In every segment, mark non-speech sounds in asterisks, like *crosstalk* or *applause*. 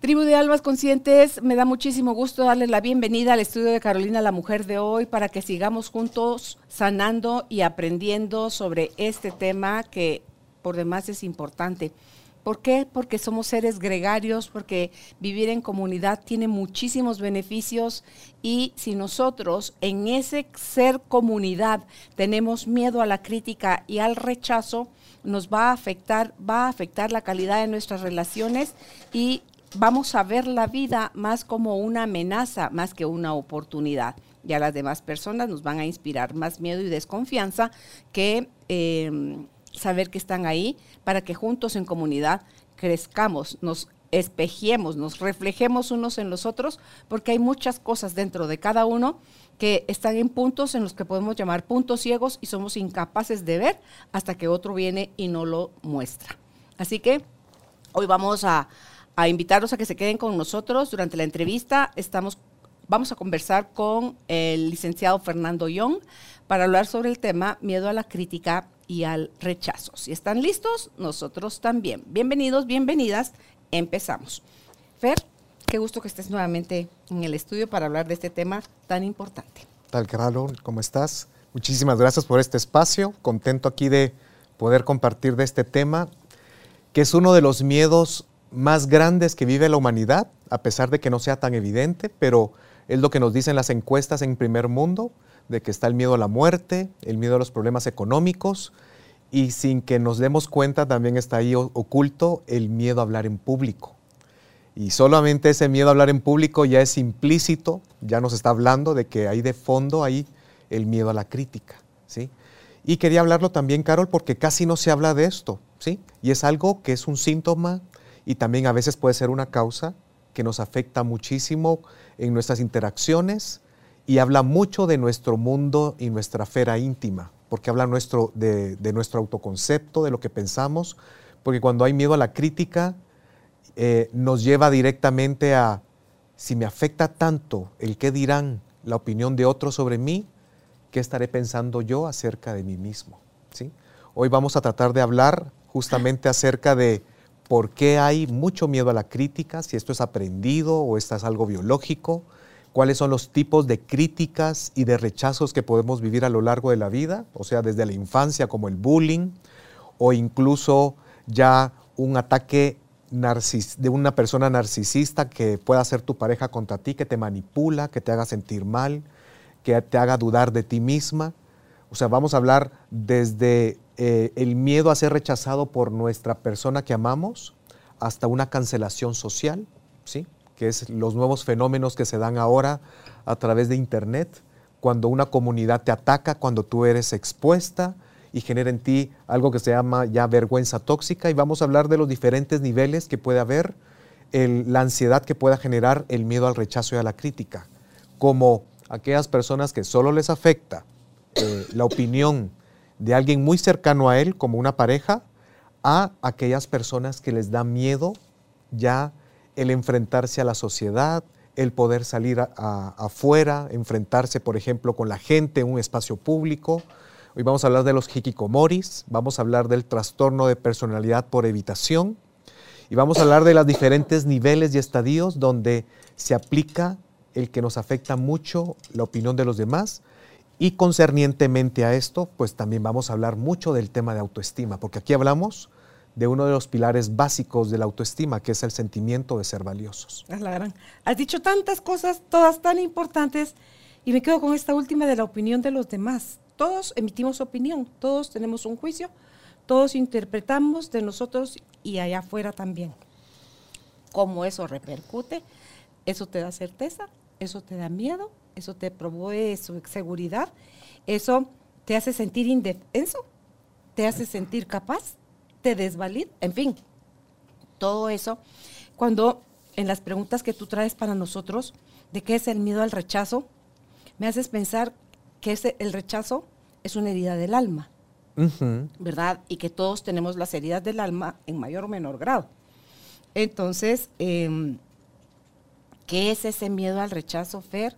Tribu de Almas Conscientes, me da muchísimo gusto darles la bienvenida al estudio de Carolina la Mujer de hoy para que sigamos juntos sanando y aprendiendo sobre este tema que por demás es importante. ¿Por qué? Porque somos seres gregarios, porque vivir en comunidad tiene muchísimos beneficios y si nosotros en ese ser comunidad tenemos miedo a la crítica y al rechazo, nos va a afectar, va a afectar la calidad de nuestras relaciones y vamos a ver la vida más como una amenaza, más que una oportunidad. Y a las demás personas nos van a inspirar más miedo y desconfianza que eh, saber que están ahí para que juntos en comunidad crezcamos, nos espejemos, nos reflejemos unos en los otros, porque hay muchas cosas dentro de cada uno que están en puntos en los que podemos llamar puntos ciegos y somos incapaces de ver hasta que otro viene y no lo muestra. Así que hoy vamos a, a invitarlos a que se queden con nosotros durante la entrevista. Estamos, vamos a conversar con el licenciado Fernando Young para hablar sobre el tema miedo a la crítica y al rechazo. Si están listos, nosotros también. Bienvenidos, bienvenidas. Empezamos. Fer, qué gusto que estés nuevamente en el estudio para hablar de este tema tan importante. Tal, Carol, ¿cómo estás? Muchísimas gracias por este espacio. Contento aquí de poder compartir de este tema, que es uno de los miedos más grandes que vive la humanidad, a pesar de que no sea tan evidente, pero es lo que nos dicen las encuestas en primer mundo de que está el miedo a la muerte, el miedo a los problemas económicos y sin que nos demos cuenta también está ahí oculto el miedo a hablar en público. Y solamente ese miedo a hablar en público ya es implícito, ya nos está hablando de que hay de fondo ahí el miedo a la crítica, ¿sí? Y quería hablarlo también, Carol, porque casi no se habla de esto, ¿sí? Y es algo que es un síntoma y también a veces puede ser una causa que nos afecta muchísimo en nuestras interacciones, y habla mucho de nuestro mundo y nuestra esfera íntima, porque habla nuestro, de, nuestro autoconcepto, de lo que pensamos, porque cuando hay miedo a la crítica, eh, nos lleva directamente a, si me afecta tanto el qué dirán, la opinión de otros sobre mí, ¿qué estaré pensando yo acerca de mí mismo? ¿Sí? Hoy vamos a tratar de hablar justamente acerca de por qué hay mucho miedo a la crítica, si esto es aprendido o esto es algo biológico, cuáles son los tipos de críticas y de rechazos que podemos vivir a lo largo de la vida, o sea, desde la infancia como el bullying o incluso ya un ataque de una persona narcisista que pueda ser tu pareja contra ti, que te manipula, que te haga sentir mal, que te haga dudar de ti misma. O sea, vamos a hablar desde eh, el miedo a ser rechazado por nuestra persona que amamos hasta una cancelación social, ¿sí? que es los nuevos fenómenos que se dan ahora a través de Internet, cuando una comunidad te ataca, cuando tú eres expuesta y genera en ti algo que se llama ya vergüenza tóxica y vamos a hablar de los diferentes niveles que puede haber, la ansiedad que pueda generar el miedo al rechazo y a la crítica, como aquellas personas que solo les afecta eh, la opinión de alguien muy cercano a él, como una pareja, a aquellas personas que les da miedo ya el enfrentarse a la sociedad, el poder salir afuera, enfrentarse, por ejemplo, con la gente en un espacio público. Hoy vamos a hablar de los hikikomoris, vamos a hablar del trastorno de personalidad por evitación y vamos a hablar de los diferentes niveles y estadios donde se aplica el que nos afecta mucho la opinión de los demás. Y concernientemente a esto, pues también vamos a hablar mucho del tema de autoestima, porque aquí hablamos de uno de los pilares básicos de la autoestima, que es el sentimiento de ser valiosos. Has dicho tantas cosas, todas tan importantes, y me quedo con esta última de la opinión de los demás. todos emitimos opinión, todos tenemos un juicio, todos interpretamos de nosotros y allá afuera también. Cómo eso repercute, eso te da certeza, eso te da miedo, eso te provee seguridad, eso te hace sentir indefenso, te hace sentir capaz, te desvalida, en fin, todo eso. Cuando en las preguntas que tú traes para nosotros, de qué es el miedo al rechazo, me haces pensar que ese, el rechazo es una herida del alma, ¿verdad? Y que todos tenemos las heridas del alma en mayor o menor grado. Entonces, em, ¿qué es ese miedo al rechazo, Fer?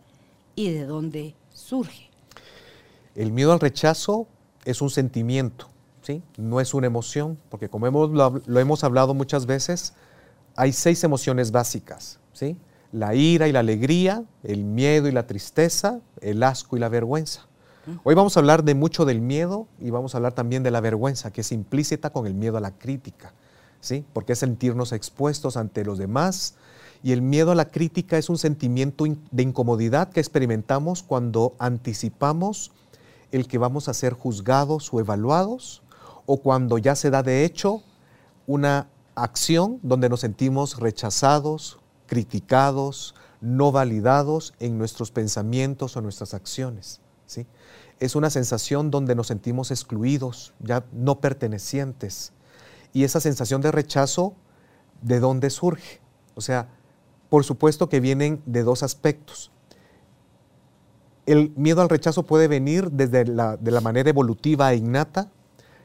¿Y de dónde surge? El miedo al rechazo es un sentimiento, ¿sí? No es una emoción, porque como hemos, lo, hemos hablado muchas veces, hay seis emociones básicas, ¿sí? La ira y la alegría, el miedo y la tristeza, el asco y la vergüenza. Hoy vamos a hablar de mucho del miedo y vamos a hablar también de la vergüenza, que es implícita con el miedo a la crítica, ¿sí? Porque es sentirnos expuestos ante los demás. Y el miedo a la crítica es un sentimiento de incomodidad que experimentamos cuando anticipamos el que vamos a ser juzgados o evaluados, o cuando ya se da de hecho una acción donde nos sentimos rechazados, criticados, no validados en nuestros pensamientos o nuestras acciones. ¿sí? es una sensación donde nos sentimos excluidos, ya no pertenecientes. Y esa sensación de rechazo, ¿de dónde surge? O sea, por supuesto que vienen de dos aspectos. El miedo al rechazo puede venir desde la, de la manera evolutiva e innata.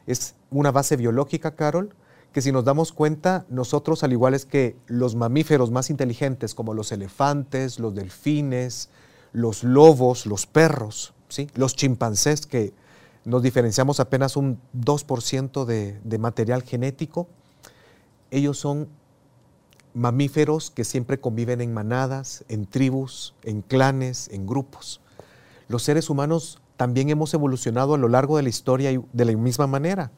Es una base biológica, Carol, que si nos damos cuenta, nosotros, al igual que los mamíferos más inteligentes, como los elefantes, los delfines, los lobos, los perros, los chimpancés, que nos diferenciamos apenas un 2% de, de material genético, ellos son mamíferos que siempre conviven en manadas, en tribus, en clanes, en grupos. Los seres humanos también hemos evolucionado a lo largo de la historia de la misma manera.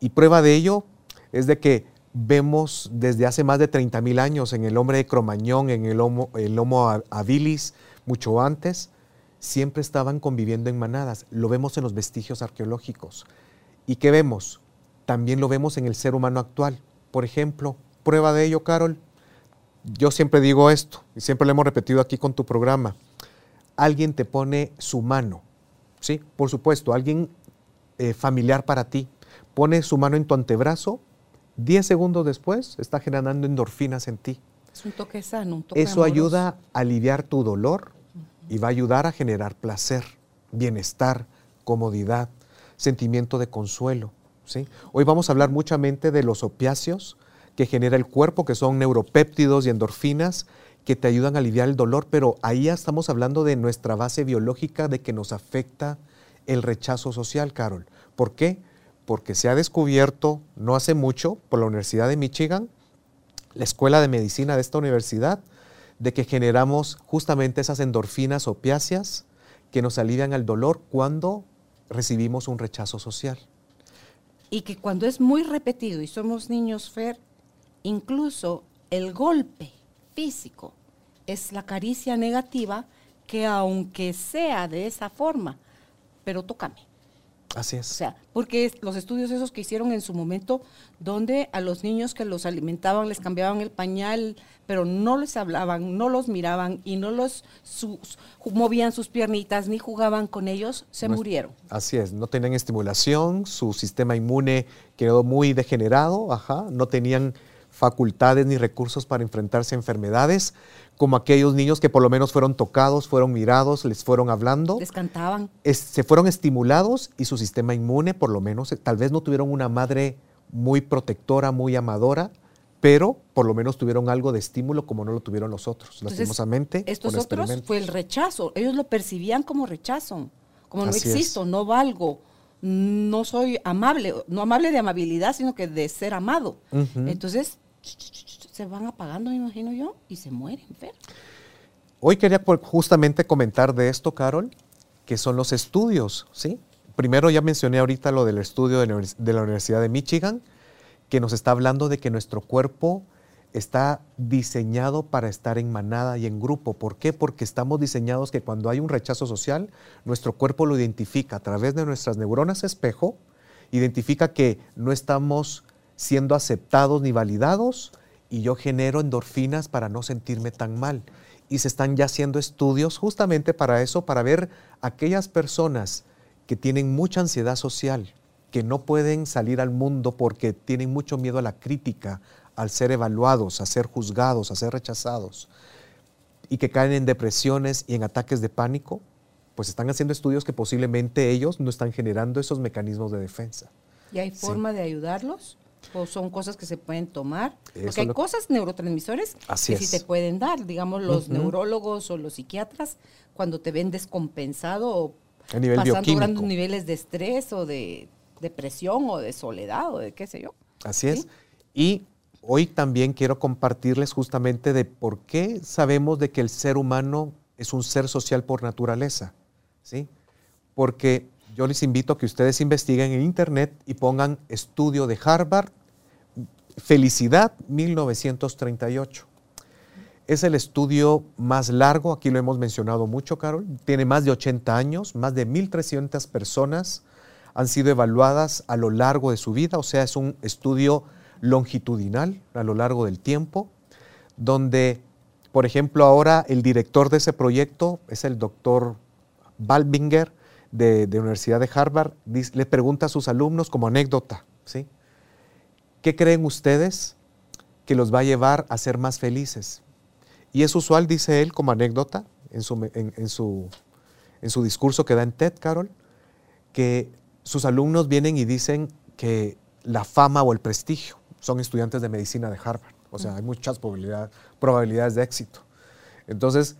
Y prueba de ello es de que vemos desde hace más de 30.000 años en el hombre de Cromañón, en el Homo, habilis, mucho antes, siempre estaban conviviendo en manadas. Lo vemos en los vestigios arqueológicos. ¿Y qué vemos? También lo vemos en el ser humano actual. Por ejemplo, prueba de ello, Carol. Yo siempre digo esto, y siempre lo hemos repetido aquí con tu programa. Alguien te pone su mano, ¿sí? Por supuesto, alguien eh, familiar para ti, pone su mano en tu antebrazo, 10 segundos después está generando endorfinas en ti. Es un toque sano, un toque Eso ayuda a aliviar tu dolor, y va a ayudar a generar placer, bienestar, comodidad, sentimiento de consuelo. ¿sí? Hoy vamos a hablar muchamente de los opiáceos que genera el cuerpo, que son neuropéptidos y endorfinas que te ayudan a aliviar el dolor, pero ahí ya estamos hablando de nuestra base biológica de que nos afecta el rechazo social, Carol. ¿Por qué? Porque se ha descubierto no hace mucho por la Universidad de Michigan, la Escuela de Medicina de esta universidad, de que generamos justamente esas endorfinas opiáceas que nos alivian el dolor cuando recibimos un rechazo social. Y que cuando es muy repetido y somos niños, Fer, incluso el golpe físico es la caricia negativa que aunque sea de esa forma, pero tócame. Así es. O sea, porque los estudios esos que hicieron en su momento, donde a los niños que los alimentaban les cambiaban el pañal, pero no les hablaban, no los miraban y no los movían sus piernitas ni jugaban con ellos, se murieron. Así es, no tenían estimulación, su sistema inmune quedó muy degenerado, ajá, no tenían facultades ni recursos para enfrentarse a enfermedades, como aquellos niños que por lo menos fueron tocados, fueron mirados, les fueron hablando. Les cantaban. se fueron estimulados y su sistema inmune, por lo menos, tal vez no tuvieron una madre muy protectora, muy amadora, pero por lo menos tuvieron algo de estímulo como no lo tuvieron los otros, lastimosamente. Estos otros fue el rechazo, ellos lo percibían como rechazo, como no existo, no valgo, no soy amable, no amable de amabilidad, sino que de ser amado. Entonces, se van apagando, me imagino yo, y se mueren. Hoy quería justamente comentar de esto, Carol, que son los estudios, ¿sí? Primero ya mencioné ahorita lo del estudio de la Universidad de Michigan, que nos está hablando de que nuestro cuerpo está diseñado para estar en manada y en grupo. ¿Por qué? Porque estamos diseñados que cuando hay un rechazo social, nuestro cuerpo lo identifica a través de nuestras neuronas espejo, identifica que no estamos siendo aceptados ni validados y yo genero endorfinas para no sentirme tan mal. Y se están ya haciendo estudios justamente para eso, para ver aquellas personas que tienen mucha ansiedad social, que no pueden salir al mundo porque tienen mucho miedo a la crítica, al ser evaluados, a ser juzgados, a ser rechazados, y que caen en depresiones y en ataques de pánico, pues están haciendo estudios que posiblemente ellos no están generando esos mecanismos de defensa. ¿Y hay forma de ayudarlos? ¿O son cosas que se pueden tomar? Porque hay cosas neurotransmisores que sí te pueden dar. Digamos, los neurólogos o los psiquiatras, cuando te ven descompensado o pasando grandes niveles de estrés o de depresión o de soledad o de qué sé yo. Así es. Y Hoy también quiero compartirles justamente de por qué sabemos de que el ser humano es un ser social por naturaleza. ¿sí? Porque yo les invito a que ustedes investiguen en internet y pongan estudio de Harvard, Felicidad 1938. Es el estudio más largo, aquí lo hemos mencionado mucho, Carol. Tiene más de 80 años, más de 1.300 personas han sido evaluadas a lo largo de su vida, o sea, es un estudio longitudinal a lo largo del tiempo, donde, por ejemplo, ahora el director de ese proyecto es el doctor Balbinger de, la Universidad de Harvard, le pregunta a sus alumnos como anécdota, ¿sí? ¿Qué creen ustedes que los va a llevar a ser más felices? Y es usual, dice él como anécdota, en su, en su, en su discurso que da en TED, Carol, que sus alumnos vienen y dicen que la fama o el prestigio son estudiantes de medicina de Harvard. O sea, hay muchas probabilidades de éxito. Entonces,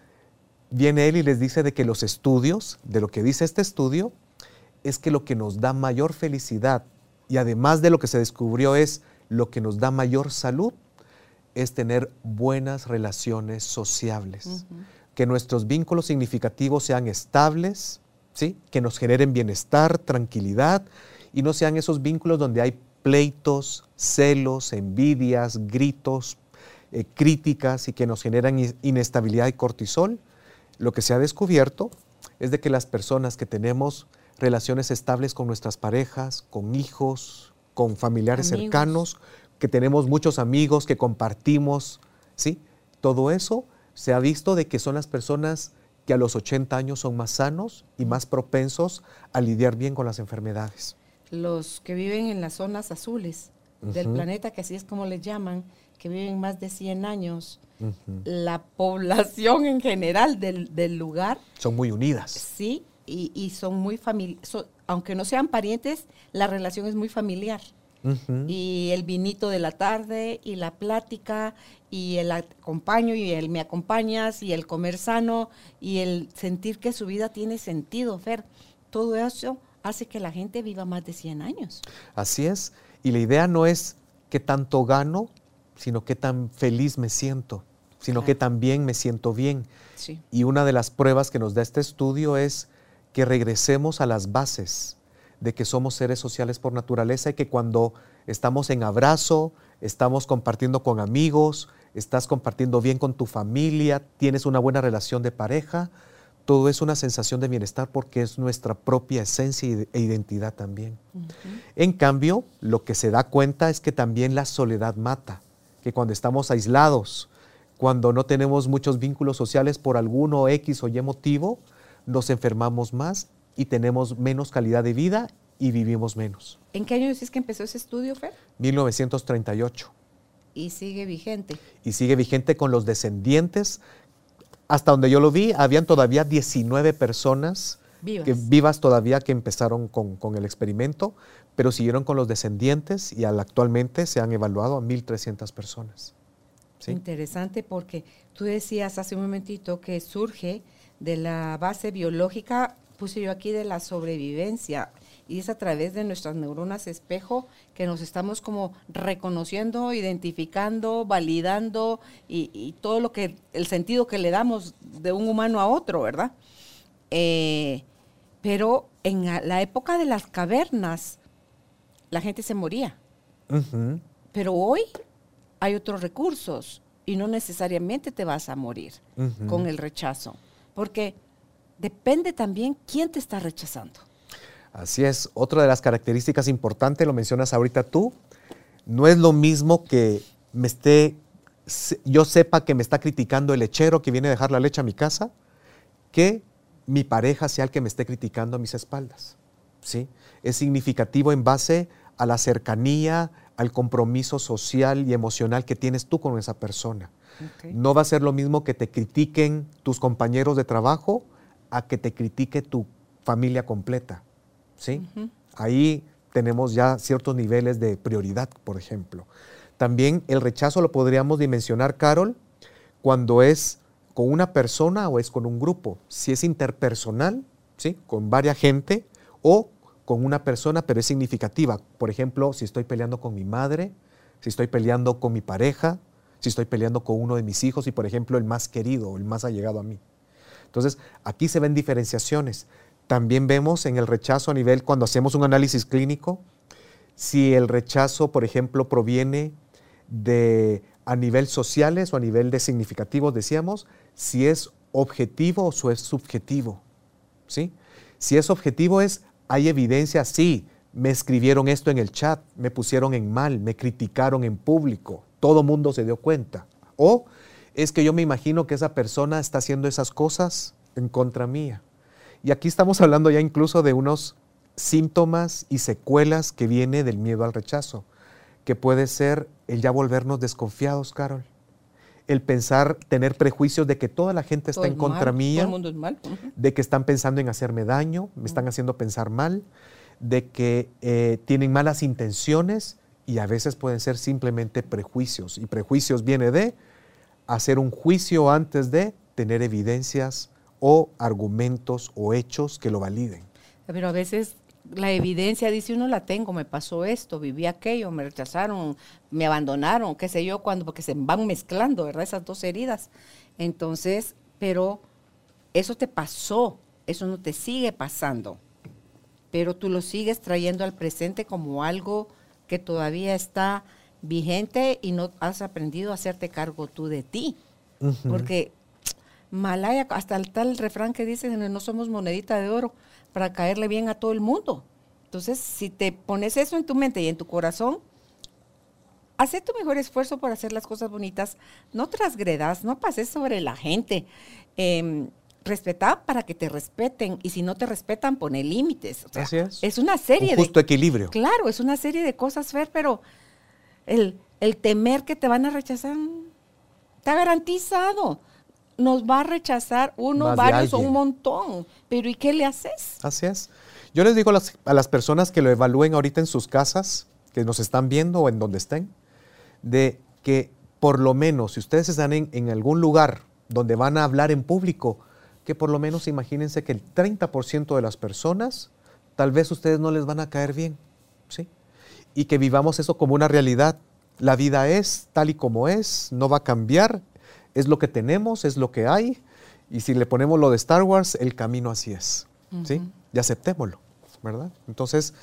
viene él y les dice de que los estudios, de lo que dice este estudio, es que lo que nos da mayor felicidad y además de lo que se descubrió es lo que nos da mayor salud, es tener buenas relaciones sociables. Que nuestros vínculos significativos sean estables, ¿sí? que nos generen bienestar, tranquilidad y no sean esos vínculos donde hay pleitos, celos, envidias, gritos, eh, críticas y que nos generan inestabilidad y cortisol, lo que se ha descubierto es de que las personas que tenemos relaciones estables con nuestras parejas, con hijos, con familiares cercanos, que tenemos muchos amigos, que compartimos, ¿sí? Todo eso se ha visto de que son las personas que a los 80 años son más sanos y más propensos a lidiar bien con las enfermedades los que viven en las zonas azules del planeta, que así es como les llaman, que viven más de 100 años, la población en general del, lugar. Son muy unidas. Sí, y, son muy familiares. Aunque no sean parientes, la relación es muy familiar. Y el vinito de la tarde, y la plática, y el acompaño, y el me acompañas, y el comer sano, y el sentir que su vida tiene sentido, Fer. Todo eso hace que la gente viva más de 100 años. Así es. Y la idea no es qué tanto gano, sino qué tan feliz me siento, sino que también me siento bien. Y una de las pruebas que nos da este estudio es que regresemos a las bases de que somos seres sociales por naturaleza y que cuando estamos en abrazo, estamos compartiendo con amigos, estás compartiendo bien con tu familia, tienes una buena relación de pareja, todo es una sensación de bienestar porque es nuestra propia esencia e identidad también. En cambio, lo que se da cuenta es que también la soledad mata, que cuando estamos aislados, cuando no tenemos muchos vínculos sociales por alguno X o Y motivo, nos enfermamos más y tenemos menos calidad de vida y vivimos menos. ¿En qué año decís que empezó ese estudio, Fer? 1938. Y sigue vigente. Y sigue vigente con los descendientes hasta donde yo lo vi, habían todavía 19 personas vivas, que, vivas todavía que empezaron con, el experimento, pero siguieron con los descendientes y actualmente se han evaluado a 1.300 personas. Interesante porque tú decías hace un momentito que surge de la base biológica, puse yo aquí de la sobrevivencia y es a través de nuestras neuronas espejo que nos estamos como reconociendo, identificando, validando y, todo lo que, el sentido que le damos de un humano a otro, ¿verdad? Eh, pero en la época de las cavernas, la gente se moría. Pero hoy hay otros recursos y no necesariamente te vas a morir con el rechazo, porque depende también quién te está rechazando. Así es, otra de las características importantes, lo mencionas ahorita tú, no es lo mismo que me esté, yo sepa que me está criticando el lechero que viene a dejar la leche a mi casa, que mi pareja sea el que me esté criticando a mis espaldas. ¿sí? Es significativo en base a la cercanía, al compromiso social y emocional que tienes tú con esa persona. No va a ser lo mismo que te critiquen tus compañeros de trabajo a que te critique tu familia completa. ¿sí? Ahí tenemos ya ciertos niveles de prioridad, por ejemplo. También el rechazo lo podríamos dimensionar, Carol, cuando es con una persona o es con un grupo. Si es interpersonal, ¿sí? con varias gente, o con una persona, pero es significativa. Por ejemplo, si estoy peleando con mi madre, si estoy peleando con mi pareja, si estoy peleando con uno de mis hijos y, por ejemplo, el más querido, el más allegado a mí. Entonces, aquí se ven diferenciaciones. También vemos en el rechazo a nivel, cuando hacemos un análisis clínico, si el rechazo, por ejemplo, proviene de a nivel sociales o a nivel de significativos, decíamos, si es objetivo o es subjetivo. ¿sí? Si es objetivo es, hay evidencia, sí, me escribieron esto en el chat, me pusieron en mal, me criticaron en público, todo mundo se dio cuenta. O es que yo me imagino que esa persona está haciendo esas cosas en contra mía. Y aquí estamos hablando ya incluso de unos síntomas y secuelas que viene del miedo al rechazo, que puede ser el ya volvernos desconfiados, Carol. El pensar, tener prejuicios de que toda la gente está en contra mía, todo el mundo es mal. de que están pensando en hacerme daño, me están haciendo pensar mal, de que eh, tienen malas intenciones y a veces pueden ser simplemente prejuicios. Y prejuicios viene de hacer un juicio antes de tener evidencias o argumentos o hechos que lo validen. Pero a veces la evidencia dice uno la tengo, me pasó esto, viví aquello, me rechazaron, me abandonaron, qué sé yo, cuando, porque se van mezclando, ¿verdad? Esas dos heridas. Entonces, pero eso te pasó, eso no te sigue pasando, pero tú lo sigues trayendo al presente como algo que todavía está vigente y no has aprendido a hacerte cargo tú de ti. Porque *tsk* Malaya, hasta el tal refrán que dicen, no somos monedita de oro para caerle bien a todo el mundo. Entonces, si te pones eso en tu mente y en tu corazón, haz tu mejor esfuerzo por hacer las cosas bonitas. No transgredas, no pases sobre la gente. Eh, respeta para que te respeten y si no te respetan, pone límites. Así es. Es una serie Un justo equilibrio. Claro, es una serie de cosas, Fer, pero el, el temer que te van a rechazar está garantizado nos va a rechazar uno, varios o un montón. Pero ¿y qué le haces? Así es. Yo les digo a las, personas que lo evalúen ahorita en sus casas, que nos están viendo o en donde estén, de que por lo menos, si ustedes están en, en algún lugar donde van a hablar en público, que por lo menos imagínense que el 30% de las personas, tal vez ustedes no les van a caer bien, ¿sí? Y que vivamos eso como una realidad. La vida es tal y como es, no va a cambiar es lo que tenemos, es lo que hay, y si le ponemos lo de Star Wars, el camino así es, ¿sí? Y aceptémoslo, ¿verdad? Entonces,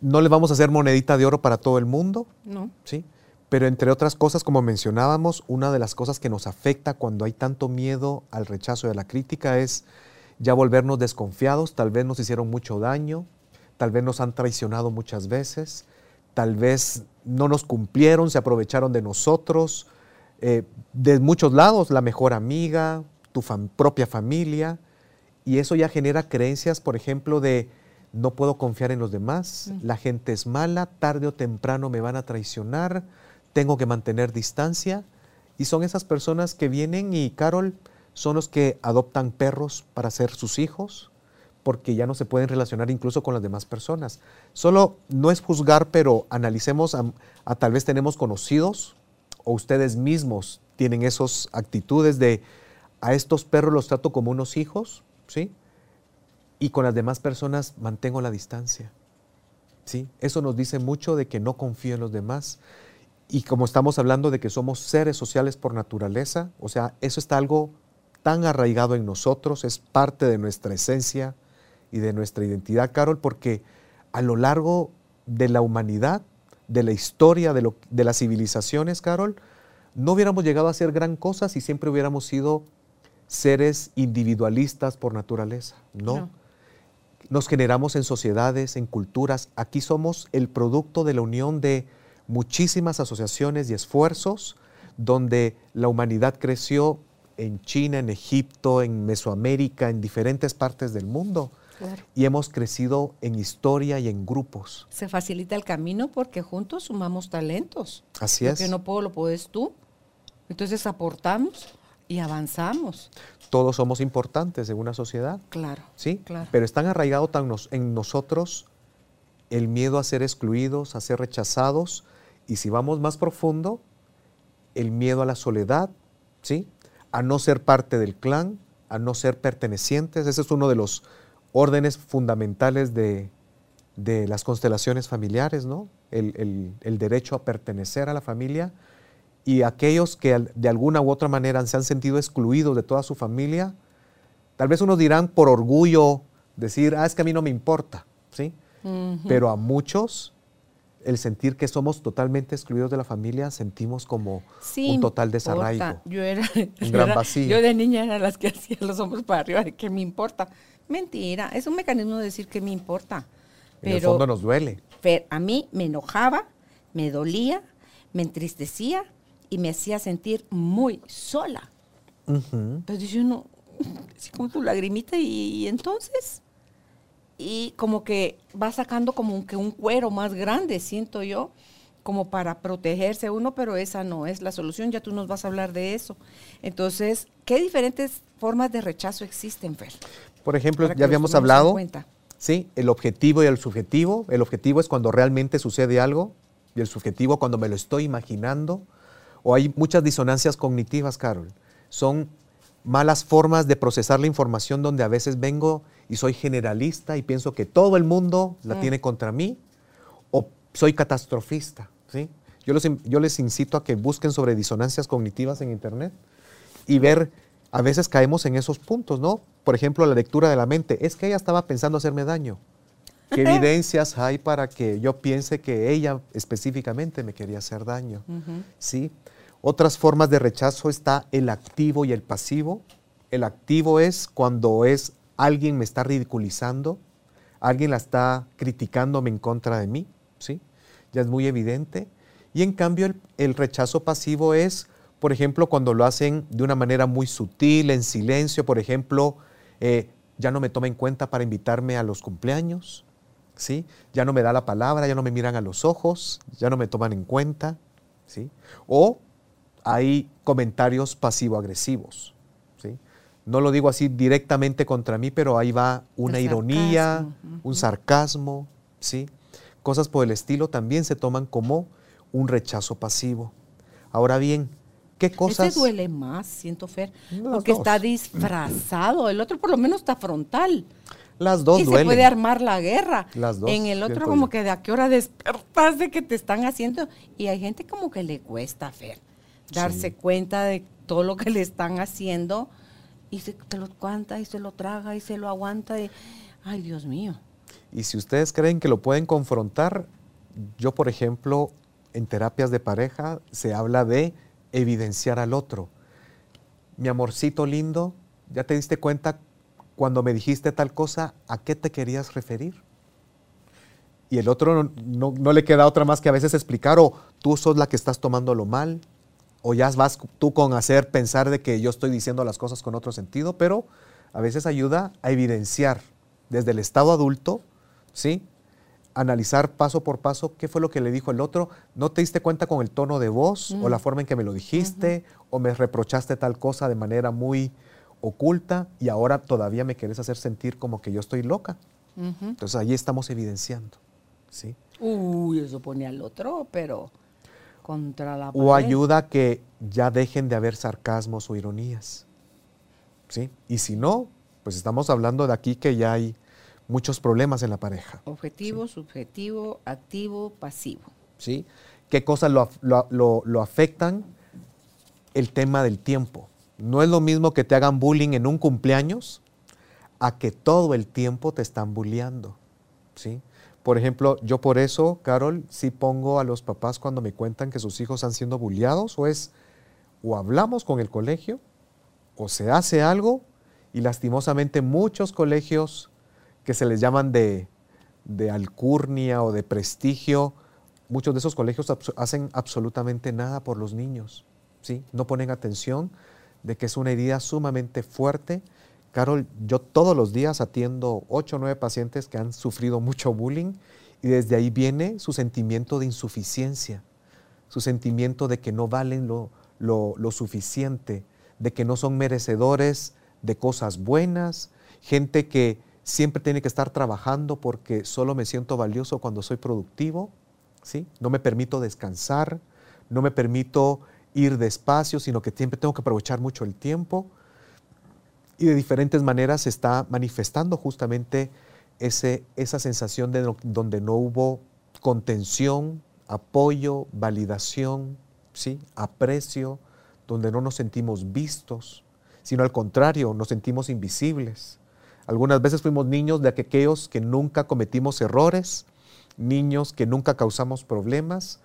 no le vamos a hacer monedita de oro para todo el mundo, no. ¿sí? Pero entre otras cosas, como mencionábamos, una de las cosas que nos afecta cuando hay tanto miedo al rechazo y a la crítica es ya volvernos desconfiados, tal vez nos hicieron mucho daño, tal vez nos han traicionado muchas veces, tal vez no nos cumplieron, se aprovecharon de nosotros, eh, de muchos lados, la mejor amiga, tu propia familia, y eso ya genera creencias, por ejemplo, de no puedo confiar en los demás, la gente es mala, tarde o temprano me van a traicionar, tengo que mantener distancia, y son esas personas que vienen y, Carol, son los que adoptan perros para ser sus hijos, porque ya no se pueden relacionar incluso con las demás personas. Solo no es juzgar, pero analicemos a tal vez tenemos conocidos o ustedes mismos tienen esas actitudes de a estos perros los trato como unos hijos, ¿sí? Y con las demás personas mantengo la distancia. ¿Sí? Eso nos dice mucho de que no confío en los demás. Y como estamos hablando de que somos seres sociales por naturaleza, o sea, eso está algo tan arraigado en nosotros, es parte de nuestra esencia y de nuestra identidad, Carol, porque a lo largo de la humanidad de la historia de, lo, de las civilizaciones, Carol, no hubiéramos llegado a hacer gran cosa si siempre hubiéramos sido seres individualistas por naturaleza. No. No. Nos generamos en sociedades, en culturas. Aquí somos el producto de la unión de muchísimas asociaciones y esfuerzos donde la humanidad creció en China, en Egipto, en Mesoamérica, en diferentes partes del mundo. Claro. Y hemos crecido en historia y en grupos. Se facilita el camino porque juntos sumamos talentos. Así Lo es. que no puedo, lo puedes tú. Entonces aportamos y avanzamos. Todos somos importantes en una sociedad. Claro. ¿sí? Claro. Pero están arraigados tan nos- en nosotros el miedo a ser excluidos, a ser rechazados, y si vamos más profundo, el miedo a la soledad, ¿sí? A no ser parte del clan, a no ser pertenecientes. Ese es uno de los órdenes fundamentales de, de las constelaciones familiares, ¿no? El, el- el derecho a pertenecer a la familia y aquellos que de alguna u otra manera se han sentido excluidos de toda su familia, Tal vez unos dirán por orgullo decir, ah, es que a mí no me importa, ¿sí? Ujú. Pero a muchos, el sentir que somos totalmente excluidos de la familia, sentimos como Sí un total desarraigo. Yo era, yo gran era- vacío. Yo de niña era las que *laughs* hacía los hombros para arriba, de que me importa. Mentira, es un mecanismo de decir que me importa. En el Pero fondo nos duele. Fer, a mí me enojaba, me dolía, me entristecía y me hacía sentir muy sola. Ujú. Entonces dice uno, así como tu lagrimita y, y entonces, y como que va sacando como un, que un cuero más grande, siento yo, como para protegerse uno, pero esa no es la solución, ya tú nos vas a hablar de eso. Entonces, ¿qué diferentes formas de rechazo existen, Fer? Por ejemplo, ya habíamos hablado. ¿sí? El objetivo y el subjetivo. El objetivo es cuando realmente sucede algo y el subjetivo cuando me lo estoy imaginando. O hay muchas disonancias cognitivas, Carol. Son malas formas de procesar la información donde a veces vengo y soy generalista y pienso que todo el mundo la Mm. tiene contra mí o soy catastrofista, ¿sí? Yo, los yo les incito a que busquen sobre disonancias cognitivas en Internet y ver, a veces caemos en esos puntos, ¿no? Por ejemplo, la lectura de la mente. Es que ella estaba pensando hacerme daño. ¿Qué *laughs* evidencias hay para que yo piense que ella específicamente me quería hacer daño? ¿Sí? Otras formas de rechazo está el activo y el pasivo. El activo es cuando es alguien me está ridiculizando, alguien la está criticándome en contra de mí, ¿sí? Ya es muy evidente. Y en cambio el, el rechazo pasivo es, por ejemplo, cuando lo hacen de una manera muy sutil, en silencio, por ejemplo, eh, ya no me toma en cuenta para invitarme a los cumpleaños, ¿sí? Ya no me da la palabra, ya no me miran a los ojos, ya no me toman en cuenta, ¿sí? O hay comentarios pasivo-agresivos, ¿sí? No lo digo así directamente contra mí, pero ahí va una El ironía, sarcasmo, un sarcasmo, ¿sí? Cosas por el estilo también se toman como un rechazo pasivo. Ahora bien, ¿qué cosas? Este duele más, siento Fer, Las porque está disfrazado. El otro por lo menos está frontal. Las dos y duelen. se puede armar la guerra. Las dos, En el otro como yo. que de a qué hora despertas de que te están haciendo. Y hay gente como que le cuesta, Fer, darse Sí. cuenta de todo lo que le están haciendo. Y se te lo cuenta y se lo traga y se lo aguanta. Y, ay, Dios mío. Y si ustedes creen que lo pueden confrontar, yo, por ejemplo, en terapias de pareja se habla de evidenciar al otro. Mi amorcito lindo, ¿ya te diste cuenta cuando me dijiste tal cosa, a qué te querías referir? Y el otro no, no- le queda otra más que a veces explicar, o tú sos la que estás tomándolo mal, o ya vas tú con hacer pensar de que yo estoy diciendo las cosas con otro sentido, pero a veces ayuda a evidenciar desde el estado adulto, ¿sí? Analizar paso por paso qué fue lo que le dijo el otro. ¿No te diste cuenta con el tono de voz o la forma en que me lo dijiste? ¿O me reprochaste tal cosa de manera muy oculta y ahora todavía me quieres hacer sentir como que yo estoy loca? Entonces ahí estamos evidenciando, ¿sí? Uy, eso pone al otro, pero contra la O pared. ayuda a que ya dejen de haber sarcasmos o ironías. ¿Sí? Y si no, pues estamos hablando de aquí que ya hay muchos problemas en la pareja. Objetivo, subjetivo, activo, pasivo. ¿Sí? ¿Qué cosas lo, lo- lo afectan? El tema del tiempo. No es lo mismo que te hagan bullying en un cumpleaños a que todo el tiempo te están bulleando. ¿sí? Por ejemplo, yo por eso, Carol, sí pongo a los papás cuando me cuentan que sus hijos están siendo bulleados o es o hablamos con el colegio o se hace algo y lastimosamente muchos colegios que se les llaman de, de alcurnia o de prestigio, muchos de esos colegios hacen absolutamente nada por los niños, ¿sí? No ponen atención de que es una herida sumamente fuerte. Carol, yo todos los días atiendo 8 o 9 pacientes que han sufrido mucho bullying y desde ahí viene su sentimiento de insuficiencia, su sentimiento de que no valen lo, lo suficiente, de que no son merecedores de cosas buenas, gente que siempre tiene que estar trabajando porque solo me siento valioso cuando soy productivo, ¿sí? No me permito descansar, no me permito ir despacio, sino que siempre tengo que aprovechar mucho el tiempo. Y de diferentes maneras se está manifestando justamente ese, esa sensación de donde no hubo contención, apoyo, validación, ¿sí? aprecio, donde no nos sentimos vistos, sino al contrario, nos sentimos invisibles. Algunas veces fuimos niños de aquellos que nunca cometimos errores, niños que nunca causamos problemas.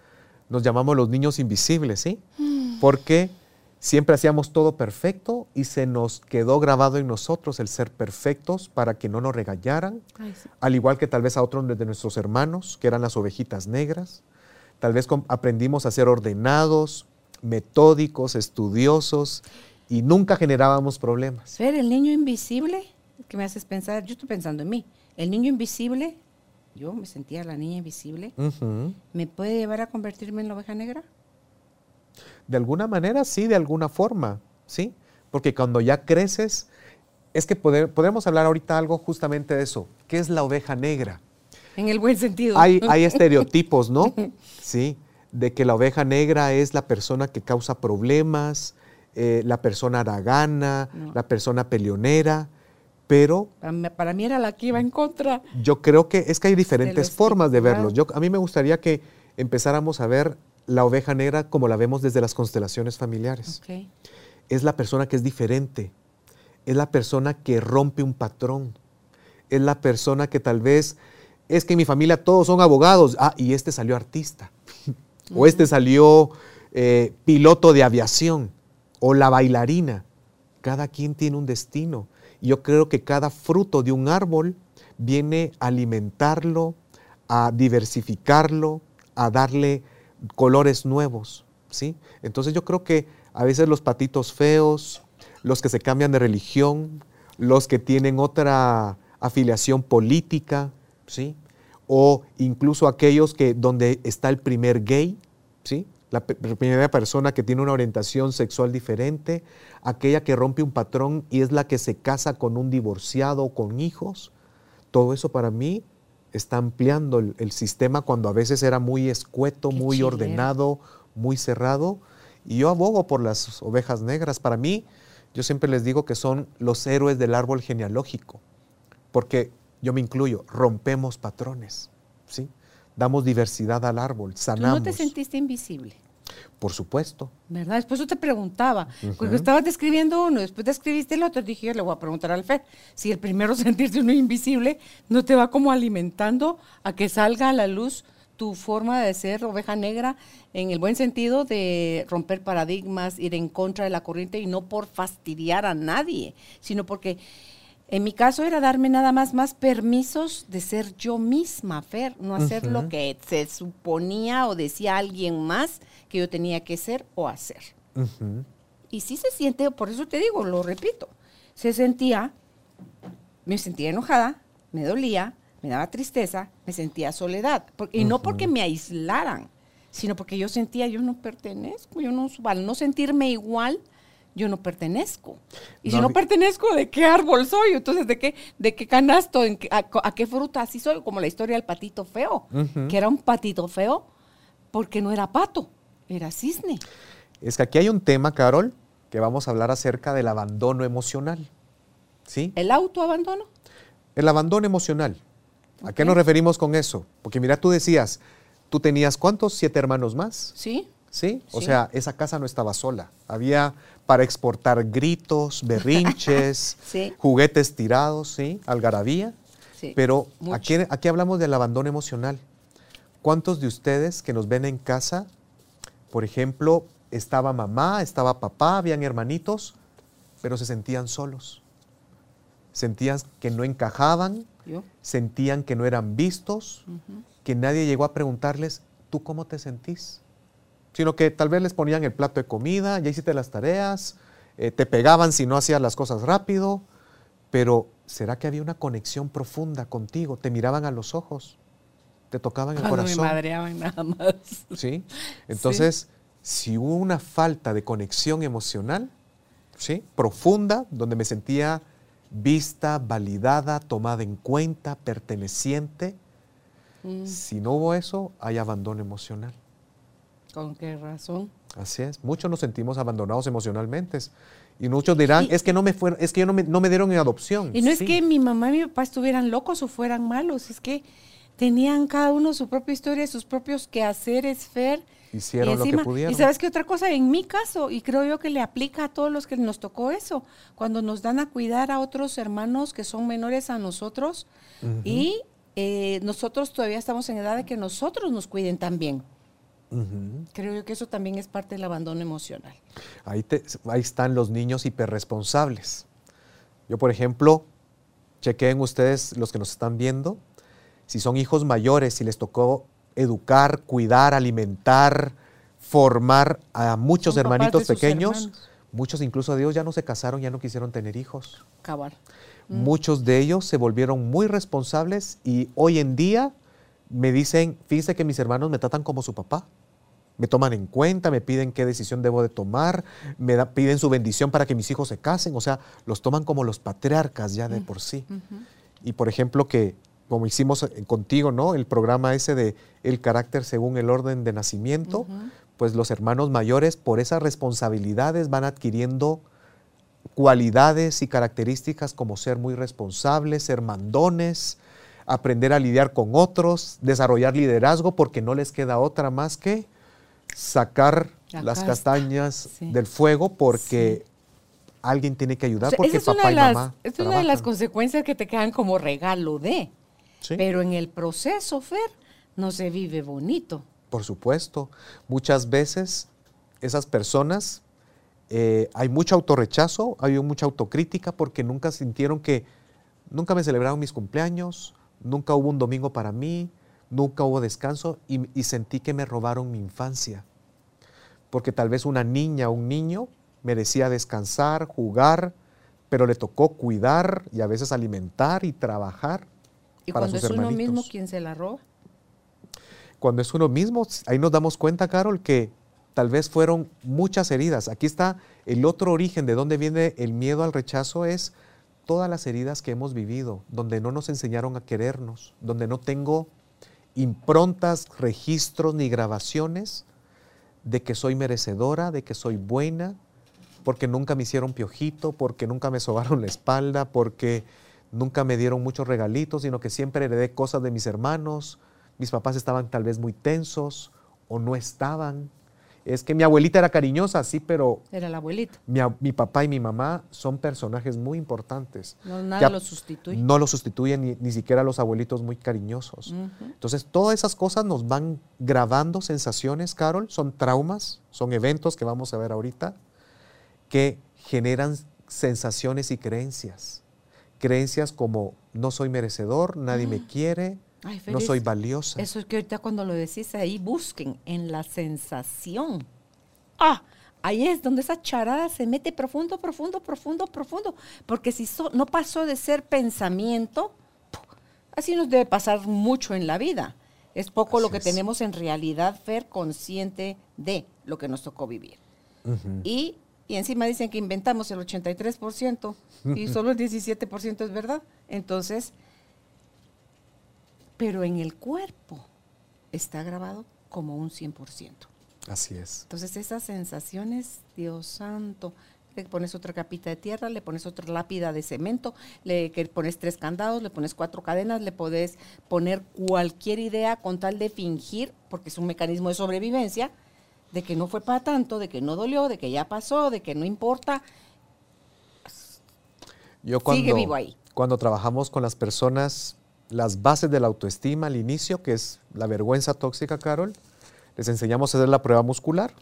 Nos llamamos los niños invisibles, ¿sí? Mm. Porque siempre hacíamos todo perfecto y se nos quedó grabado en nosotros el ser perfectos para que no nos regañaran, al igual que tal vez a otros de nuestros hermanos, que eran las ovejitas negras. Tal vez aprendimos a ser ordenados, metódicos, estudiosos y nunca generábamos problemas. Ser el niño invisible que me haces pensar, yo estoy pensando en mí, el niño invisible, yo me sentía la niña invisible, ¿me puede llevar a convertirme en la oveja negra? De alguna manera, sí, de alguna forma, sí, porque cuando ya creces, es que podemos hablar ahorita algo justamente de eso, ¿qué es la oveja negra? En el buen sentido. Hay, *laughs* hay estereotipos, ¿no? *laughs* Sí, de que la oveja negra es la persona que causa problemas, eh, la persona aragana, la persona peleonera, pero... Para mí era la que iba en contra. Yo creo que es que hay diferentes formas de verlos. Yo, a mí me gustaría que empezáramos a ver la oveja negra como la vemos desde las constelaciones familiares. Es la persona que es diferente, es la persona que rompe un patrón, es la persona que tal vez, es que en mi familia todos son abogados, ah, y este salió artista, *laughs* o este salió eh, piloto de aviación, o la bailarina. Cada quien tiene un destino. Yo creo que cada fruto de un árbol viene a alimentarlo, a diversificarlo, a darle colores nuevos, ¿sí? Entonces yo creo que a veces los patitos feos, los que se cambian de religión, los que tienen otra afiliación política, ¿sí? O incluso aquellos que donde está el primer gay, ¿sí? La primera persona que tiene una orientación sexual diferente, aquella que rompe un patrón y es la que se casa con un divorciado o con hijos. Todo eso para mí está ampliando el, sistema cuando a veces era muy escueto, muy ordenado, muy cerrado. Y yo abogo por las ovejas negras. Para mí, yo siempre les digo que son los héroes del árbol genealógico, porque yo me incluyo, rompemos patrones, ¿sí? Damos diversidad al árbol, sanamos. ¿Tú no te sentiste invisible? Por supuesto. ¿Verdad? Después yo te preguntaba, porque estabas describiendo uno, después describiste el otro, dije, yo le voy a preguntar al Fer, si el primero *laughs* sentirse uno invisible no te va como alimentando a que salga a la luz tu forma de ser oveja negra en el buen sentido de romper paradigmas, ir en contra de la corriente y no por fastidiar a nadie, sino porque en mi caso era darme nada más más permisos de ser yo misma, Fer, no hacer lo que se suponía o decía alguien más que yo tenía que ser o hacer. Y sí se siente, por eso te digo, lo repito, se sentía, me sentía enojada, me dolía, me daba tristeza, me sentía soledad. y no porque me aislaran, sino porque yo sentía, yo no pertenezco, yo no, al no sentirme igual, yo no pertenezco. Y si no pertenezco, ¿de qué árbol soy? Entonces, ¿de qué, de qué canasto? a, qué fruta así soy? Como la historia del patito feo, que era un patito feo porque no era pato, era cisne. Es que aquí hay un tema, Carol, que vamos a hablar acerca del abandono emocional. ¿Sí? ¿El autoabandono? El abandono emocional. ¿A qué nos referimos con eso? Porque mira, tú decías, tú tenías cuántos, siete hermanos más. Sí. ¿Sí? O sea, esa casa no estaba sola. Había para exportar gritos, *laughs* berrinches, juguetes tirados, ¿sí? Algarabía. Pero aquí, aquí hablamos del abandono emocional. ¿Cuántos de ustedes que nos ven en casa, por ejemplo, estaba mamá, estaba papá, habían hermanitos, pero se sentían solos. Sentían que no encajaban, Yo. sentían que no eran vistos, que nadie llegó a preguntarles, ¿tú cómo te sentís? Sino que tal vez les ponían el plato de comida, ya hiciste las tareas, eh, te pegaban si no hacías las cosas rápido, pero ¿será que había una conexión profunda contigo? Te miraban a los ojos, te tocaban el Cuando me corazón. madreaban nada más. ¿sí? *laughs* Entonces, si hubo una falta de conexión emocional, ¿sí? Profunda, donde me sentía vista, validada, tomada en cuenta, perteneciente, Mm, si no hubo eso, hay abandono emocional. ¿Con qué razón? Así es. Muchos nos sentimos abandonados emocionalmente. Y muchos dirán, Y- es que no me fueron, es que yo no me, no me dieron en adopción. Y no es que mi mamá y mi papá estuvieran locos o fueran malos, es que tenían cada uno su propia historia, sus propios quehaceres, Fer. hicieron y lo que pudieron. Y sabes qué otra cosa, en mi caso, y creo yo que le aplica a todos los que nos tocó eso, cuando nos dan a cuidar a otros hermanos que son menores a nosotros y eh, nosotros todavía estamos en edad de que nosotros nos cuiden también. Ujú. Creo yo que eso también es parte del abandono emocional. Ahí, te- ahí están los niños hiperresponsables. Yo, por ejemplo, chequeen ustedes, los que nos están viendo, si son hijos mayores, si les tocó educar, cuidar, alimentar, formar a muchos hermanitos pequeños, hermanos. muchos incluso de ellos ya no se casaron, ya no quisieron tener hijos. Cabal. Muchos de ellos se volvieron muy responsables y hoy en día me dicen, fíjese que mis hermanos me tratan como su papá. Me toman en cuenta, me piden qué decisión debo de tomar, me da- piden su bendición para que mis hijos se casen, o sea, los toman como los patriarcas ya de por sí. Y por ejemplo que, como hicimos eh, contigo, ¿no? El programa ese de el carácter según el orden de nacimiento, pues los hermanos mayores por esas responsabilidades van adquiriendo cualidades y características como ser muy responsables, ser mandones, aprender a lidiar con otros, desarrollar liderazgo porque no les queda otra más que sacar La las casta, castañas sí. del fuego porque alguien tiene que ayudar O sea, porque es papá y las, mamá es una de las consecuencias que te quedan como regalo de. Sí. Pero en el proceso, Fer, no se vive bonito. Por supuesto. Muchas veces esas personas, eh, hay mucho autorrechazo, hay mucha autocrítica porque nunca sintieron que, nunca me celebraron mis cumpleaños, nunca hubo un domingo para mí, nunca hubo descanso y, y sentí que me robaron mi infancia. Porque tal vez una niña o un niño merecía descansar, jugar, pero le tocó cuidar y a veces alimentar y trabajar. Y para cuando sus es uno mismo quien se la roba. cuando es uno mismo, ahí nos damos cuenta, Carol, que tal vez fueron muchas heridas. Aquí está el otro origen de dónde viene el miedo al rechazo, es todas las heridas que hemos vivido, donde no nos enseñaron a querernos, donde no tengo improntas, registros ni grabaciones de que soy merecedora, de que soy buena, porque nunca me hicieron piojito, porque nunca me sobaron la espalda, porque nunca me dieron muchos regalitos, sino que siempre heredé cosas de mis hermanos. Mis papás estaban tal vez muy tensos o no estaban. Es que mi abuelita era cariñosa, sí, pero Era el abuelito. mi, papá y mi mamá son personajes muy importantes. No, nada Ya lo sustituye. No lo sustituyen ni, ni siquiera los abuelitos muy cariñosos. Entonces, todas esas cosas nos van grabando sensaciones, Carol, son traumas, son eventos que vamos a ver ahorita, que generan sensaciones y creencias. Creencias como no soy merecedor, nadie me quiere, Ay, no soy valiosa. Eso es que ahorita cuando lo decís ahí, busquen en la sensación. Ah, ahí es donde esa charada se mete profundo, profundo, profundo, profundo. Porque si so- no pasó de ser pensamiento, así nos debe pasar mucho en la vida. Es poco lo que es. tenemos en realidad, Fer, consciente de lo que nos tocó vivir. Ujú. Y, y encima dicen que inventamos el 83% y *laughs* solo el 17% es verdad. Entonces, pero en el cuerpo está grabado como un 100%. Así es. Entonces esas sensaciones, Dios santo, le pones otra capita de tierra, le pones otra lápida de cemento, le que pones tres candados, le pones cuatro cadenas, le puedes poner cualquier idea con tal de fingir, porque es un mecanismo de sobrevivencia, de que no fue para tanto, de que no dolió, de que ya pasó, de que no importa. Yo cuando, Sigue vivo ahí. cuando trabajamos con las personas, las bases de la autoestima al inicio, que es la vergüenza tóxica, Carol, les enseñamos a hacer la prueba muscular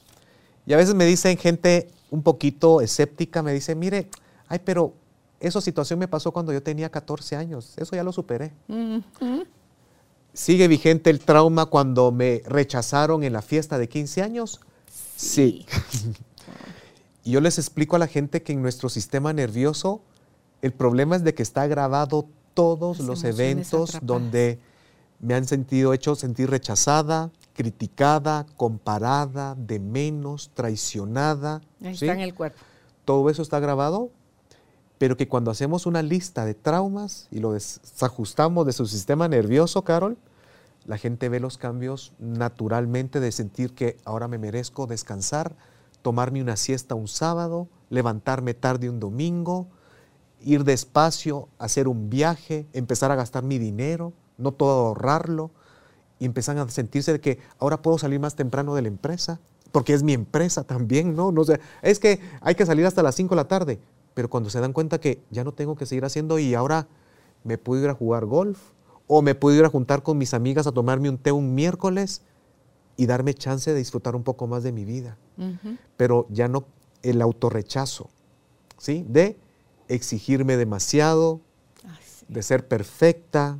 Y a veces me dicen gente un poquito escéptica, me dice, mire, ay, pero esa situación me pasó cuando yo tenía 14 años, eso ya lo superé. ¿Sigue vigente el trauma cuando me rechazaron en la fiesta de 15 años? Sí. *laughs* y yo les explico a la gente que en nuestro sistema nervioso el problema es de que está grabado todos los eventos donde me han sentido hecho sentir rechazada, criticada, comparada, de menos, traicionada. Ahí está en el cuerpo. Todo eso está grabado, pero que cuando hacemos una lista de traumas y lo desajustamos de su sistema nervioso, Carol, la gente ve los cambios naturalmente de sentir que ahora me merezco descansar, tomarme una siesta un sábado, levantarme tarde un domingo, ir despacio, hacer un viaje, empezar a gastar mi dinero, no todo ahorrarlo, y empiezan a sentirse de que ahora puedo salir más temprano de la empresa, porque es mi empresa también, ¿no? no sé, es que hay que salir hasta las 5 de la tarde, pero cuando se dan cuenta que ya no tengo que seguir haciendo y ahora me puedo ir a jugar golf, o me puedo ir a juntar con mis amigas a tomarme un té un miércoles y darme chance de disfrutar un poco más de mi vida. Pero ya no el autorrechazo, ¿sí? De exigirme demasiado, de ser perfecta,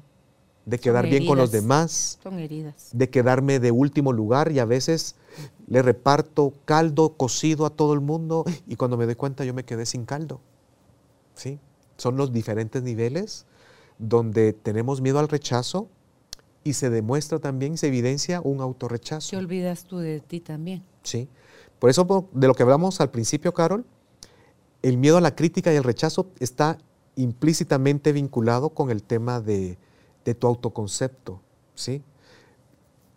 de quedar bien con los demás, Son heridas. de quedarme de último lugar y a veces le reparto caldo cocido a todo el mundo y cuando me doy cuenta yo me quedé sin caldo. ¿Sí? Son los diferentes niveles donde tenemos miedo al rechazo y se demuestra también, se evidencia un autorrechazo. Te olvidas tú de ti también. Sí. Por eso, de lo que hablamos al principio, Carol, el miedo a la crítica y el rechazo está implícitamente vinculado con el tema de, tu autoconcepto, ¿sí?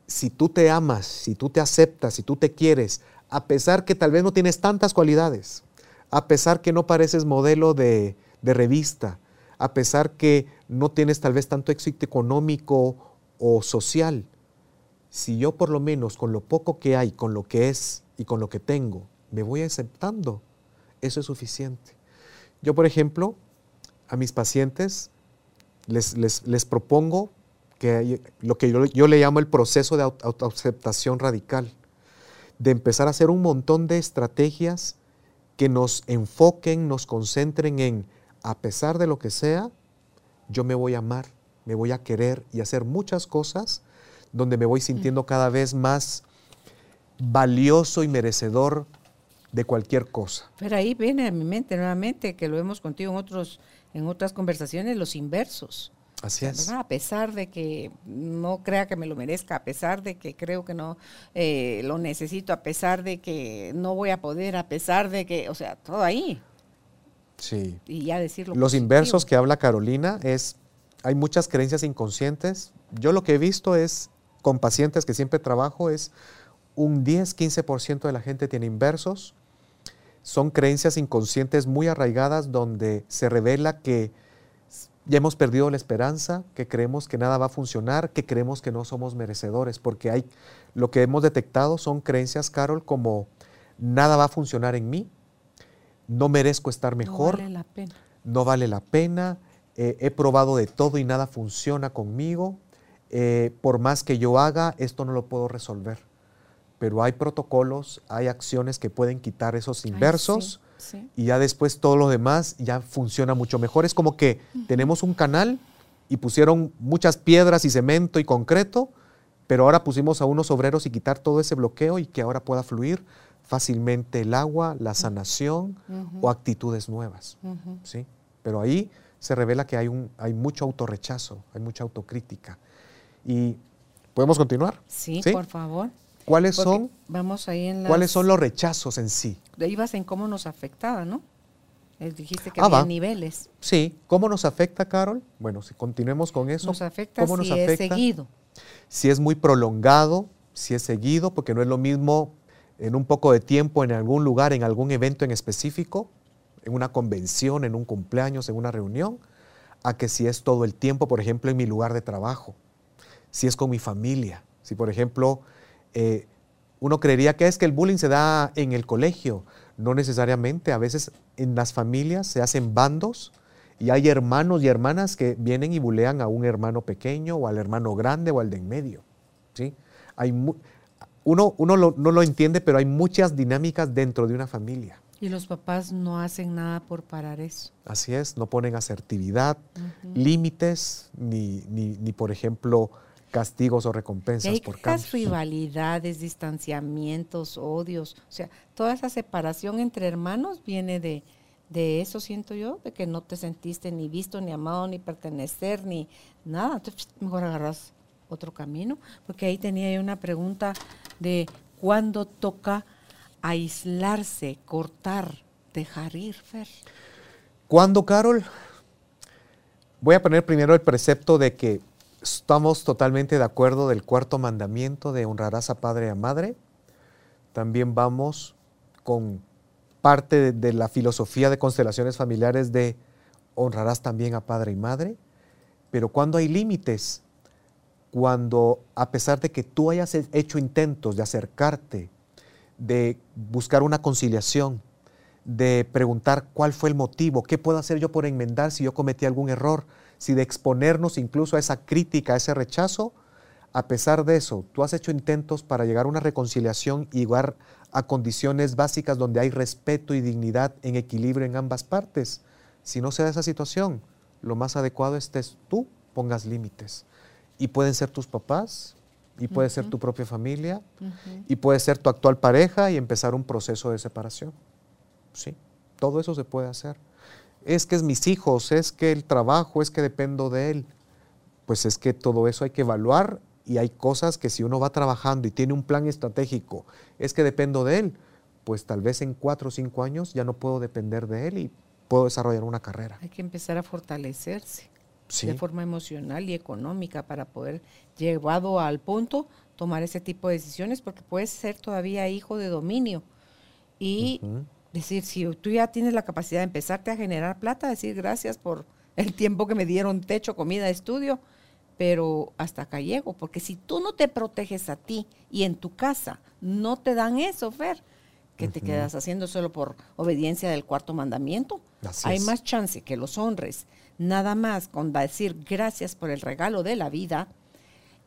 Si tú te amas, si tú te aceptas, si tú te quieres, a pesar que tal vez no tienes tantas cualidades, a pesar que no pareces modelo de, de revista, a pesar que no tienes tal vez tanto éxito económico o social, si yo por lo menos con lo poco que hay, con lo que es y con lo que tengo, me voy aceptando, eso es suficiente. Yo, por ejemplo, a mis pacientes les, les, propongo que lo que yo, yo, le llamo el proceso de autoaceptación radical, de empezar a hacer un montón de estrategias que nos enfoquen, nos concentren en a pesar de lo que sea, yo me voy a amar, me voy a querer y hacer muchas cosas donde me voy sintiendo cada vez más valioso y merecedor de cualquier cosa. Pero ahí viene a mi mente nuevamente, que lo vemos contigo en, otros, en otras conversaciones, los inversos. Así es. A pesar de que no crea que me lo merezca, a pesar de que creo que no eh, lo necesito, a pesar de que no voy a poder, a pesar de que, o sea, todo ahí. Sí. Y ya decirlo. Los inversos que habla Carolina es, hay muchas creencias inconscientes. Yo lo que he visto es, con pacientes que siempre trabajo, es un 10-15% de la gente tiene inversos. Son creencias inconscientes muy arraigadas donde se revela que ya hemos perdido la esperanza, que creemos que nada va a funcionar, que creemos que no somos merecedores, porque hay lo que hemos detectado son creencias, Carol, como nada va a funcionar en mí, no merezco estar mejor, no vale la pena, no vale la pena eh, he probado de todo y nada funciona conmigo, eh, por más que yo haga, esto no lo puedo resolver. Pero hay protocolos, hay acciones que pueden quitar esos inversos y ya después todo lo demás ya funciona mucho mejor. Es como que tenemos un canal y pusieron muchas piedras y cemento y concreto, pero ahora pusimos a unos obreros y quitar todo ese bloqueo y que ahora pueda fluir fácilmente el agua, la sanación o actitudes nuevas. ¿sí? Pero ahí se revela que hay, un, hay mucho autorrechazo, hay mucha autocrítica. ¿Y podemos continuar? Sí, por favor. ¿Cuáles son, vamos ahí en ¿Cuáles son los rechazos en sí? Vas en cómo nos afectaba, ¿no? Eh, dijiste que ah, había niveles. Sí, ¿cómo nos afecta, Carol? Bueno, si continuemos con eso. Nos afecta ¿cómo si nos afecta? es seguido. Si es muy prolongado, si es seguido, porque no es lo mismo en un poco de tiempo en algún lugar, en algún evento en específico, en una convención, en un cumpleaños, en una reunión, a que si es todo el tiempo, por ejemplo, en mi lugar de trabajo, si es con mi familia, si por ejemplo eh, uno creería que es que el bullying se da en el colegio, no necesariamente, a veces en las familias se hacen bandos y hay hermanos y hermanas que vienen y bulean a un hermano pequeño o al hermano grande o al de en medio. ¿sí? Hay uno, uno no lo entiende, pero hay muchas dinámicas dentro de una familia. Y los papás no hacen nada por parar eso. Así es, no ponen asertividad, límites, ni, ni, por ejemplo, castigos o recompensas hay por cambios. rivalidades, distanciamientos, odios. O sea, toda esa separación entre hermanos viene de, de eso, siento yo, de que no te sentiste ni visto, ni amado, ni pertenecer, ni nada. Entonces, mejor agarras otro camino. Porque ahí tenía yo una pregunta de cuándo toca aislarse, cortar, dejar ir, Fer. ¿Cuándo, Carol? Voy a poner primero el precepto de que estamos totalmente de acuerdo del cuarto mandamiento de honrarás a padre y a madre. También vamos con parte de, la filosofía de constelaciones familiares de honrarás también a padre y madre. Pero cuando hay límites, cuando a pesar de que tú hayas hecho intentos de acercarte, de buscar una conciliación, de preguntar cuál fue el motivo, qué puedo hacer yo por enmendar si yo cometí algún error, si de exponernos incluso a esa crítica, a ese rechazo, a pesar de eso, tú has hecho intentos para llegar a una reconciliación y llegar a condiciones básicas donde hay respeto y dignidad en equilibrio en ambas partes. Si no se da esa situación, lo más adecuado es que tú pongas límites. Y pueden ser tus papás, y puede ser tu propia familia, y puede ser tu actual pareja y empezar un proceso de separación. Sí, todo eso se puede hacer. Es que es mis hijos, es que el trabajo, es que dependo de él. Pues es que todo eso hay que evaluar y hay cosas que si uno va trabajando y tiene un plan estratégico, es que dependo de él, pues tal vez en cuatro o cinco años ya no puedo depender de él y puedo desarrollar una carrera. Hay que empezar a fortalecerse de forma emocional y económica para poder, llevado al punto, tomar ese tipo de decisiones, porque puedes ser todavía hijo de dominio. Y decir, si tú ya tienes la capacidad de empezarte a generar plata, decir gracias por el tiempo que me dieron techo, comida, estudio, pero hasta acá llego, porque si tú no te proteges a ti y en tu casa no te dan eso, Fer, que te quedas haciendo solo por obediencia del cuarto mandamiento, hay más chance que los honres nada más con decir gracias por el regalo de la vida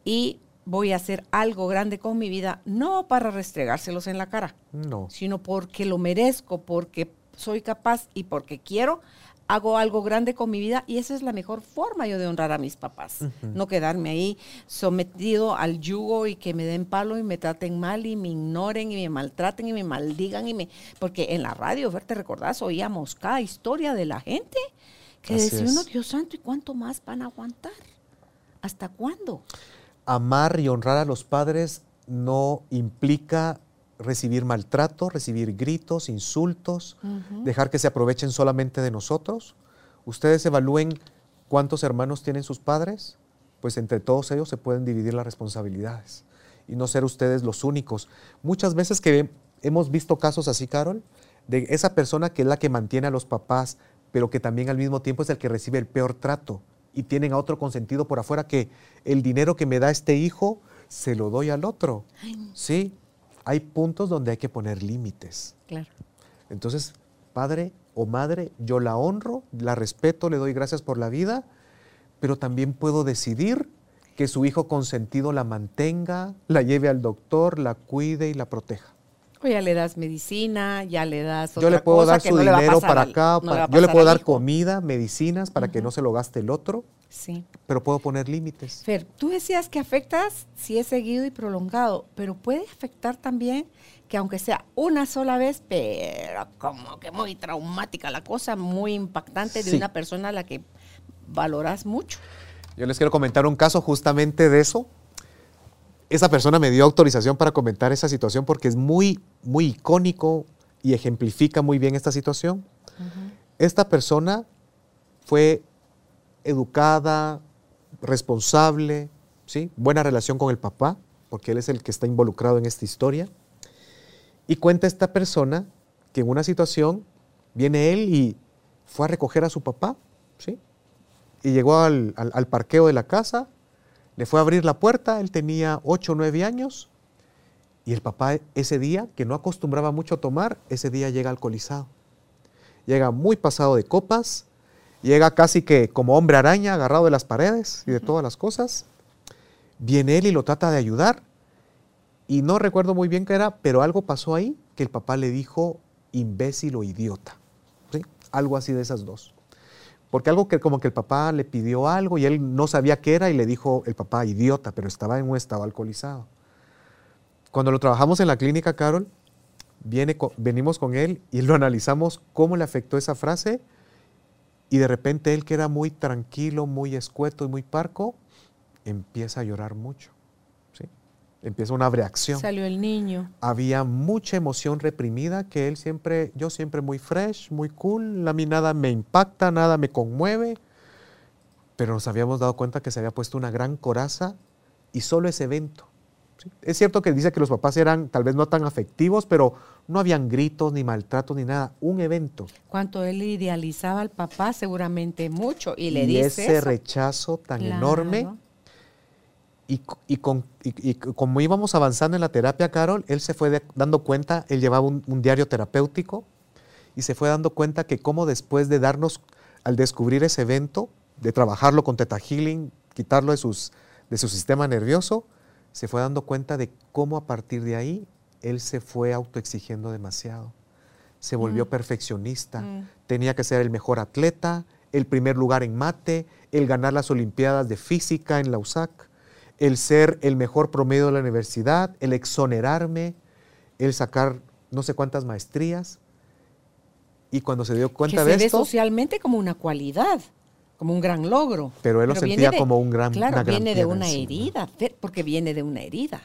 y voy a hacer algo grande con mi vida, no para restregárselos en la cara, no. sino porque lo merezco, porque soy capaz y porque quiero, hago algo grande con mi vida y esa es la mejor forma yo de honrar a mis papás. No quedarme ahí sometido al yugo y que me den palo y me traten mal y me ignoren y me maltraten y me maldigan y me... Porque en la radio, ¿te recordás? Oíamos cada historia de la gente que decía uno, Dios santo, ¿y cuánto más van a aguantar? ¿Hasta cuándo? Amar y honrar a los padres no implica recibir maltrato, recibir gritos, insultos, dejar que se aprovechen solamente de nosotros. Ustedes evalúen cuántos hermanos tienen sus padres, pues entre todos ellos se pueden dividir las responsabilidades y no ser ustedes los únicos. Muchas veces que hemos visto casos así, Carol, de esa persona que es la que mantiene a los papás, pero que también al mismo tiempo es el que recibe el peor trato y tienen a otro consentido por afuera que el dinero que me da este hijo se lo doy al otro. Sí, hay puntos donde hay que poner límites. Claro. Entonces, padre o madre, yo la honro, la respeto, le doy gracias por la vida, pero también puedo decidir que su hijo consentido la mantenga, la lleve al doctor, la cuide y la proteja. O ya le das medicina, ya le das otra Yo le puedo dar su dinero para acá, yo le puedo dar comida, medicinas para que no se lo gaste el otro. Sí. Pero puedo poner límites. Fer, tú decías que afectas si es seguido y prolongado, pero puede afectar también que aunque sea una sola vez, pero como que muy traumática la cosa, muy impactante de una persona a la que valoras mucho. Yo les quiero comentar un caso justamente de eso esa persona me dio autorización para comentar esa situación porque es muy, muy icónico y ejemplifica muy bien esta situación. Esta persona fue educada, responsable, ¿sí? buena relación con el papá, porque él es el que está involucrado en esta historia. Y cuenta esta persona que en una situación viene él y fue a recoger a su papá, ¿sí? Y llegó al, al parqueo de la casa, le fue a abrir la puerta, él tenía 8 o 9 años, y el papá ese día, que no acostumbraba mucho a tomar, ese día llega alcoholizado. Llega muy pasado de copas, llega casi que como hombre araña, agarrado de las paredes y de todas las cosas. Viene él y lo trata de ayudar. Y no recuerdo muy bien qué era, pero algo pasó ahí que el papá le dijo imbécil o idiota. ¿sí? Algo así de esas dos. Porque algo que como que el papá le pidió algo y él no sabía qué era y le dijo el papá idiota, pero estaba en un estado alcoholizado. Cuando lo trabajamos en la clínica, Carol, viene, venimos con él y lo analizamos cómo le afectó esa frase y de repente él que era muy tranquilo, muy escueto y muy parco, empieza a llorar mucho. ¿Sí? Empieza una reacción. Salió el niño. Había mucha emoción reprimida que él siempre, yo siempre muy fresh, muy cool, a mí nada me impacta, nada me conmueve, pero nos habíamos dado cuenta que se había puesto una gran coraza y solo ese evento es cierto que dice que los papás eran tal vez no tan afectivos, pero no habían gritos, ni maltratos, ni nada. Un evento. Cuanto él idealizaba al papá, seguramente mucho. Y le y dice. Ese rechazo tan enorme. Y, y, como íbamos avanzando en la terapia, Carol, él se fue dando cuenta, él llevaba un, diario terapéutico y se fue dando cuenta que como después de darnos, al descubrir ese evento, de trabajarlo con Teta Healing, quitarlo de, sus, de su sistema nervioso, se fue dando cuenta de cómo a partir de ahí él se fue autoexigiendo demasiado. Se volvió mm. perfeccionista. Mm. Tenía que ser el mejor atleta, el primer lugar en mate, el ganar las Olimpiadas de Física en la USAC, el ser el mejor promedio de la universidad, el exonerarme, el sacar no sé cuántas maestrías. Y cuando se dio cuenta que de se esto. Ve socialmente como una cualidad como un gran logro. Pero él lo sentía como un gran Claro, viene de una herida, porque viene de una herida.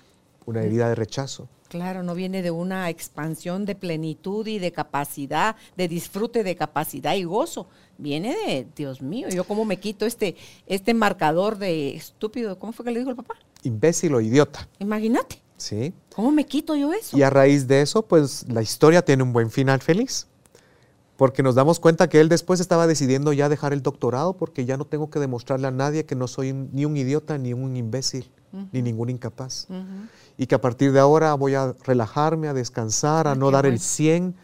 Una herida de rechazo. Claro, no viene de una expansión de plenitud y de capacidad, de disfrute de capacidad y gozo. Viene de, Dios mío, yo cómo me quito este, este marcador de estúpido, ¿cómo fue que le dijo el papá? Imbécil o idiota. Imagínate. Sí. ¿Cómo me quito yo eso? Y a raíz de eso, pues la historia tiene un buen final feliz porque nos damos cuenta que él después estaba decidiendo ya dejar el doctorado porque ya no tengo que demostrarle a nadie que no soy ni un idiota, ni un imbécil, ni ningún incapaz. Y que a partir de ahora voy a relajarme, a descansar, a ah, no dar el 100.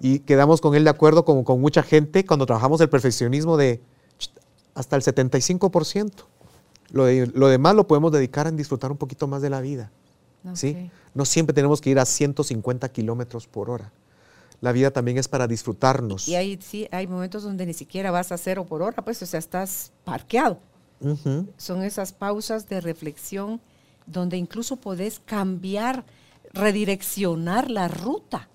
Y quedamos con él de acuerdo como con mucha gente cuando trabajamos el perfeccionismo de hasta el 75%. Lo, lo demás lo podemos dedicar a disfrutar un poquito más de la vida. ¿sí? No siempre tenemos que ir a 150 kilómetros por hora la vida también es para disfrutarnos. Y hay, sí, hay momentos donde ni siquiera vas a cero por hora, pues, o sea, estás parqueado. Son esas pausas de reflexión donde incluso podés cambiar, redireccionar la ruta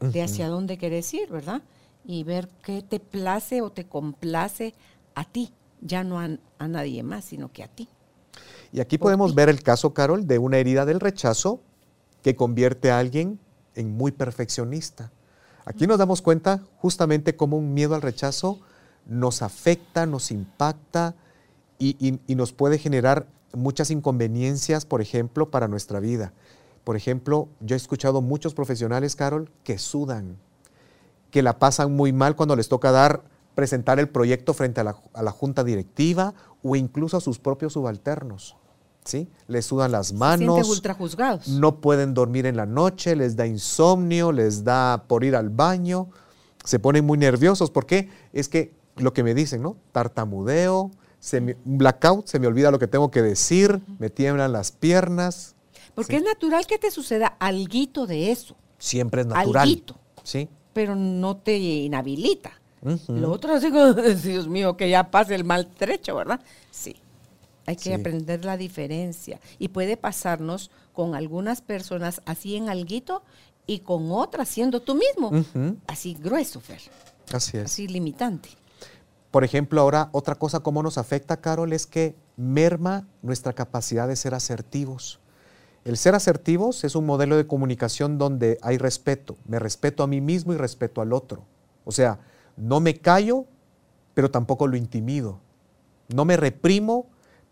de hacia dónde querés ir, ¿verdad? Y ver qué te place o te complace a ti, ya no a, nadie más, sino que a ti. Y aquí podemos ver el caso, Carol, de una herida del rechazo que convierte a alguien en muy perfeccionista. Aquí nos damos cuenta justamente cómo un miedo al rechazo nos afecta, nos impacta y, nos puede generar muchas inconveniencias, por ejemplo, para nuestra vida. Por ejemplo, yo he escuchado muchos profesionales, Carol, que sudan, que la pasan muy mal cuando les toca dar, presentar el proyecto frente a la, a la junta directiva o incluso a sus propios subalternos. ¿sí? Les sudan las manos. ultrajuzgados. No pueden dormir en la noche, les da insomnio, les da por ir al baño, se ponen muy nerviosos. ¿Por qué? Es que lo que me dicen, ¿no? Tartamudeo, se blackout, se me olvida lo que tengo que decir, me tiemblan las piernas. Porque es natural que te suceda alguito de eso. Siempre es natural. Alguito. Sí. Pero no te inhabilita. Lo otro es, *laughs* Dios mío, que ya pase el maltrecho, ¿verdad? Sí. Hay que aprender la diferencia. Y puede pasarnos con algunas personas así en alguito y con otras siendo tú mismo. Así grueso, Fer. Así es. Así limitante. Por ejemplo, ahora otra cosa cómo nos afecta, Carol, es que merma nuestra capacidad de ser asertivos. El ser asertivos es un modelo de comunicación donde hay respeto. Me respeto a mí mismo y respeto al otro. O sea, no me callo, pero tampoco lo intimido. No me reprimo,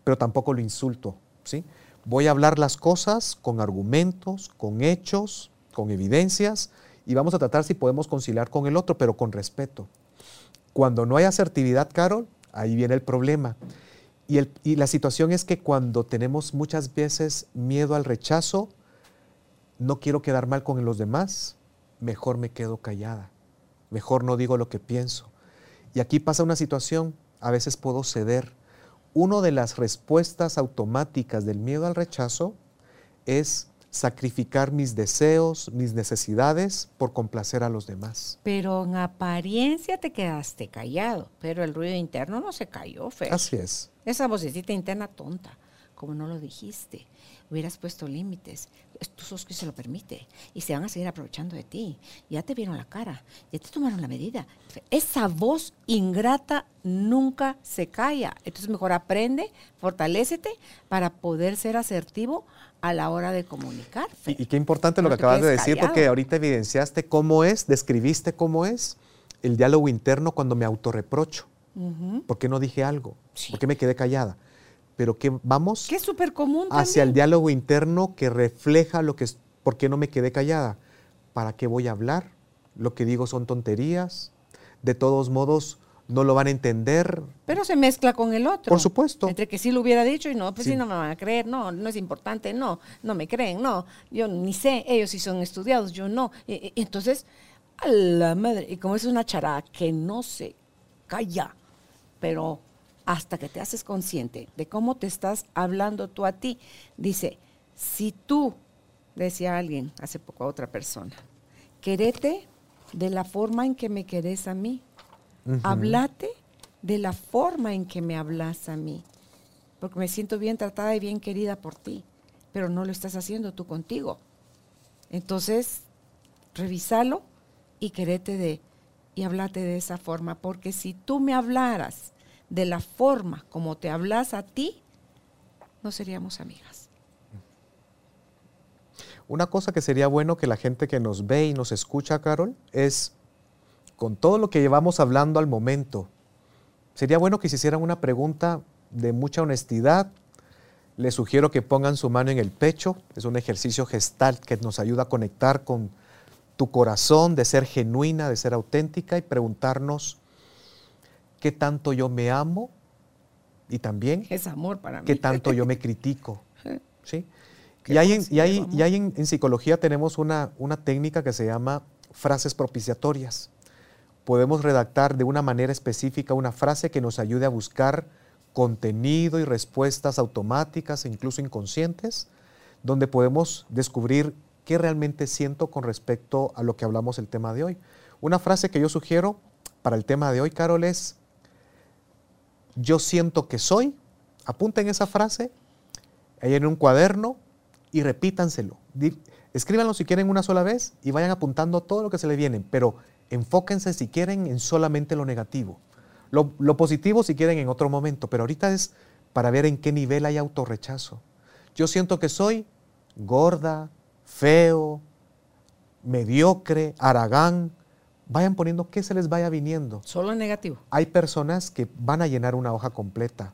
pero tampoco lo insulto. ¿sí? Voy a hablar las cosas con argumentos, con hechos, con evidencias y vamos a tratar si podemos conciliar con el otro, pero con respeto. Cuando no hay asertividad, Carol, ahí viene el problema. Y, la situación es que cuando tenemos muchas veces miedo al rechazo, no quiero quedar mal con los demás, mejor me quedo callada, mejor no digo lo que pienso. Y aquí pasa una situación, a veces puedo ceder, una de las respuestas automáticas del miedo al rechazo es sacrificar mis deseos, mis necesidades por complacer a los demás. Pero en apariencia te quedaste callado, pero el ruido interno no se cayó, Fer. Así es. Esa vocecita interna tonta, como no lo dijiste, hubieras puesto límites. Tú sos que se lo permite y se van a seguir aprovechando de ti. Ya te vieron la cara, ya te tomaron la medida. Esa voz ingrata nunca se calla. Entonces mejor aprende, fortalécete para poder ser asertivo a la hora de comunicar. Y, qué importante lo que acabas de decir, porque ahorita evidenciaste cómo es, describiste cómo es el diálogo interno cuando me autorreprocho. ¿Por qué no dije algo? ¿Por qué me quedé callada? Pero que vamos que es súper común hacia el diálogo interno que refleja lo que es, ¿por qué no me quedé callada? ¿Para qué voy a hablar? Lo que digo son tonterías. De todos modos, no lo van a entender. Pero se mezcla con el otro. Por supuesto. Entre que sí lo hubiera dicho y no, pues sí. no me van a creer, no, no es importante, no, no me creen, no, yo ni sé, ellos sí son estudiados, yo no. Y, entonces, a la madre, y como es una charada que no se calla, pero hasta que te haces consciente de cómo te estás hablando tú a ti, dice, si tú, decía alguien hace poco a otra persona, querete de la forma en que me querés a mí, Hablate de la forma en que me hablas a mí, porque me siento bien tratada y bien querida por ti, pero no lo estás haciendo tú contigo. Entonces, revísalo y querete de y hablate de esa forma, porque si tú me hablaras de la forma como te hablas a ti, no seríamos amigas. Una cosa que sería bueno que la gente que nos ve y nos escucha, Carol, es con todo lo que llevamos hablando al momento, sería bueno que se hicieran una pregunta de mucha honestidad. Les sugiero que pongan su mano en el pecho. Es un ejercicio gestal que nos ayuda a conectar con tu corazón, de ser genuina, de ser auténtica y preguntarnos qué tanto yo me amo y también es amor para qué tanto yo me *laughs* critico. ¿sí? Y, hay en, en, psicología tenemos una, una técnica que se llama frases propiciatorias podemos redactar de una manera específica una frase que nos ayude a buscar contenido y respuestas automáticas e incluso inconscientes, donde podemos descubrir qué realmente siento con respecto a lo que hablamos el tema de hoy. Una frase que yo sugiero para el tema de hoy, Carol, es, yo siento que soy, apunten esa frase ahí en un cuaderno y repítanselo. Escríbanlo si quieren una sola vez y vayan apuntando todo lo que se le viene, pero enfóquense si quieren en solamente lo negativo. Lo, positivo si quieren en otro momento, pero ahorita es para ver en qué nivel hay autorrechazo. Yo siento que soy gorda, feo, mediocre, aragán. Vayan poniendo qué se les vaya viniendo. Solo negativo. Hay personas que van a llenar una hoja completa.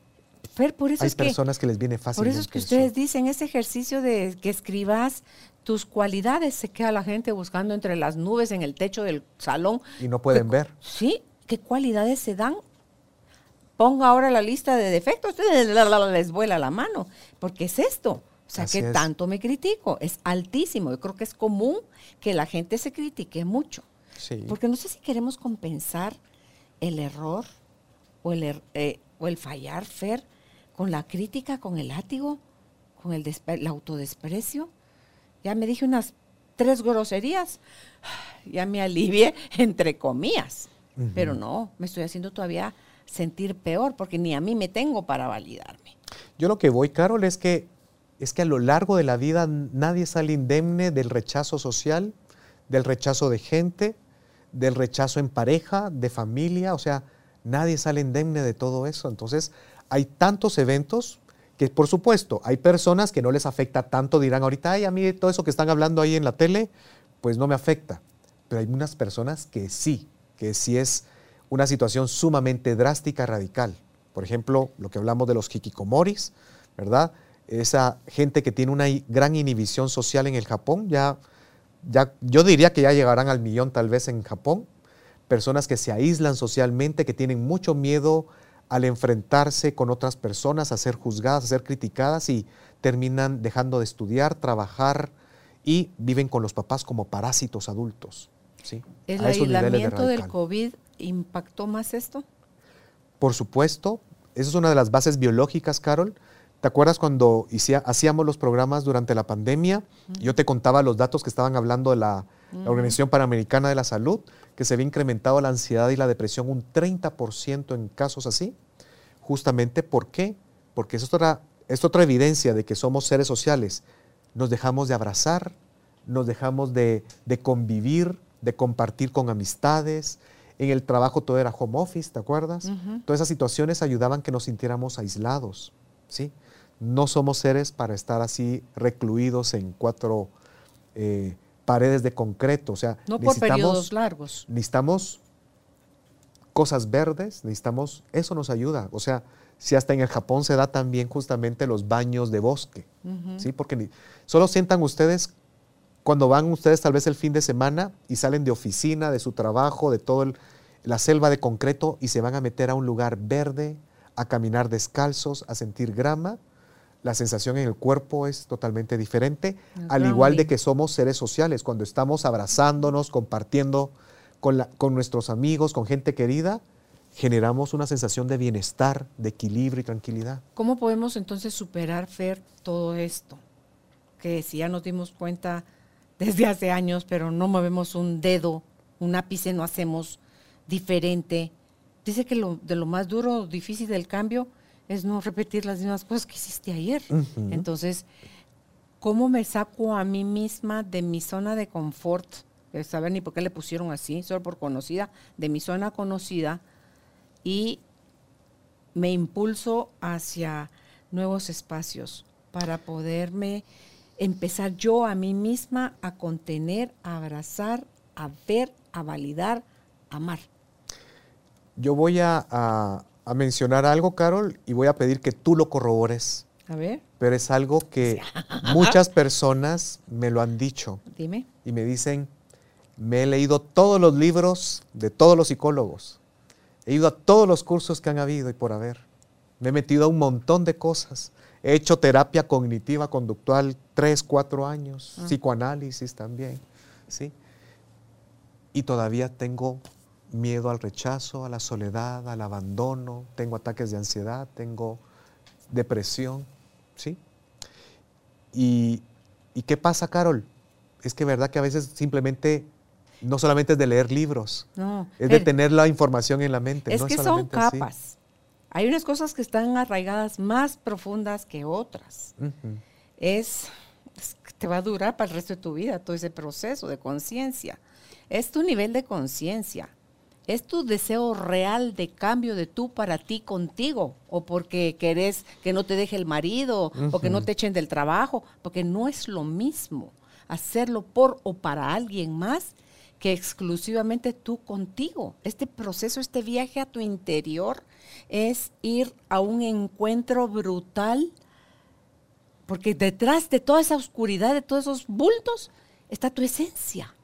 por eso Hay personas que, les viene fácil. Por eso es que ustedes dicen ese ejercicio de que escribas tus cualidades se queda la gente buscando entre las nubes en el techo del salón. Y no pueden ver. Sí, ¿qué cualidades se dan? Ponga ahora la lista de defectos, *laughs* les vuela la mano, porque es esto. O sea, que tanto me critico, es altísimo. Yo creo que es común que la gente se critique mucho. Sí. Porque no sé si queremos compensar el error o el, er, eh, o el fallar, Fer, con la crítica, con el látigo, con el, el autodesprecio ya me dije unas tres groserías, *sighs* ya me alivié, *laughs* entre comillas. Pero no, me estoy haciendo todavía sentir peor porque ni a mí me tengo para validarme. Yo lo que voy, Carol, es que, es que a lo largo de la vida nadie sale indemne del rechazo social, del rechazo de gente, del rechazo en pareja, de familia, o sea, nadie sale indemne de todo eso. Entonces, hay tantos eventos que por supuesto, hay personas que no les afecta tanto, dirán ahorita, ay, a mí todo eso que están hablando ahí en la tele, pues no me afecta. Pero hay unas personas que sí, que sí es una situación sumamente drástica, radical. Por ejemplo, lo que hablamos de los hikikomoris, ¿verdad? Esa gente que tiene una gran inhibición social en el Japón, ya, ya, yo diría que ya llegarán al millón tal vez en Japón. Personas que se aíslan socialmente, que tienen mucho miedo al enfrentarse con otras personas, a ser juzgadas, a ser criticadas y terminan dejando de estudiar, trabajar y viven con los papás como parásitos adultos. ¿sí? ¿El aislamiento del COVID impactó más esto? Por supuesto, esa es una de las bases biológicas, Carol, ¿Te acuerdas cuando hacíamos los programas durante la pandemia? Yo te contaba los datos que estaban hablando de la, Organización Panamericana de la Salud, que se había incrementado la ansiedad y la depresión un 30% en casos así. Justamente, ¿por qué? Porque es otra, es otra evidencia de que somos seres sociales. Nos dejamos de abrazar, nos dejamos de, convivir, de compartir con amistades. En el trabajo todo era home office, ¿te acuerdas? Todas esas situaciones ayudaban que nos sintiéramos aislados, ¿sí? No somos seres para estar así recluidos en cuatro eh, paredes de concreto, o sea, no por periodos largos. Necesitamos cosas verdes, necesitamos, eso nos ayuda, o sea, si hasta en el Japón se da también justamente los baños de bosque, ¿sí? Porque solo sientan ustedes cuando van ustedes tal vez el fin de semana y salen de oficina, de su trabajo, de toda la selva de concreto y se van a meter a un lugar verde, a caminar descalzos, a sentir grama, la sensación en el cuerpo es totalmente diferente, al igual de que somos seres sociales, cuando estamos abrazándonos, compartiendo con, con nuestros amigos, con gente querida, generamos una sensación de bienestar, de equilibrio y tranquilidad. ¿Cómo podemos entonces superar, Fer, todo esto? Que si ya nos dimos cuenta desde hace años, pero no movemos un dedo, un ápice no hacemos diferente. Dice que lo, de lo más duro, difícil del cambio es no repetir las mismas cosas que hiciste ayer. Entonces, ¿cómo me saco a mí misma de mi zona de confort? De saber ni por qué le pusieron así, solo por conocida, de mi zona conocida, y me impulso hacia nuevos espacios para poderme empezar yo a mí misma a contener, a abrazar, a ver, a validar, a amar. Yo voy a, mencionar algo, Carol, y voy a pedir que tú lo corrobores. A ver. Pero es algo que *laughs* muchas personas me lo han dicho. Dime. Y me dicen, me he leído todos los libros de todos los psicólogos. He ido a todos los cursos que han habido y por haber. Me he metido a un montón de cosas. He hecho terapia cognitiva conductual tres, cuatro años, ah. psicoanálisis también, ¿sí? Y todavía tengo miedo al rechazo, a la soledad, al abandono, tengo ataques de ansiedad, tengo depresión, ¿sí? Y, qué pasa, Carol? Es que verdad que a veces simplemente no solamente es de leer libros, es de tener la información en la mente. Es que son capas. Hay unas cosas que están arraigadas más profundas que otras. es, te va a durar para el resto de tu vida todo ese proceso de conciencia. Es tu nivel de conciencia. Es tu deseo real de cambio de tú para ti contigo, o porque querés que no te deje el marido, o que no te echen del trabajo, porque no es lo mismo hacerlo por o para alguien más que exclusivamente tú contigo. Este proceso, este viaje a tu interior es ir a un encuentro brutal, porque detrás de toda esa oscuridad, de todos esos bultos, está tu esencia.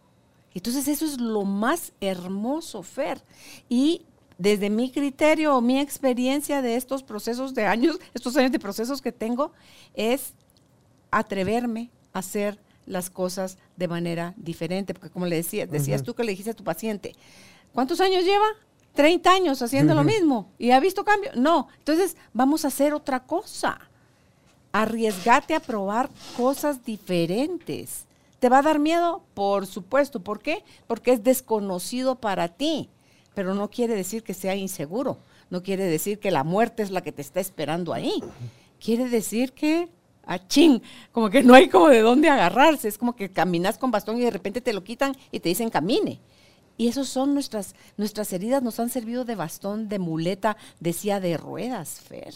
Entonces eso es lo más hermoso, Fer. Y desde mi criterio o mi experiencia de estos procesos de años, estos años de procesos que tengo, es atreverme a hacer las cosas de manera diferente. Porque como le decía, decías tú que le dijiste a tu paciente, ¿cuántos años lleva? 30 años haciendo lo mismo y ha visto cambio. No, entonces vamos a hacer otra cosa. Arriesgate a probar cosas diferentes. ¿Te va a dar miedo? Por supuesto. ¿Por qué? Porque es desconocido para ti. Pero no quiere decir que sea inseguro. No quiere decir que la muerte es la que te está esperando ahí. Quiere decir que a ching, como que no hay como de dónde agarrarse, es como que caminas con bastón y de repente te lo quitan y te dicen camine. Y esos son nuestras, nuestras heridas, nos han servido de bastón, de muleta, decía de ruedas, Fer.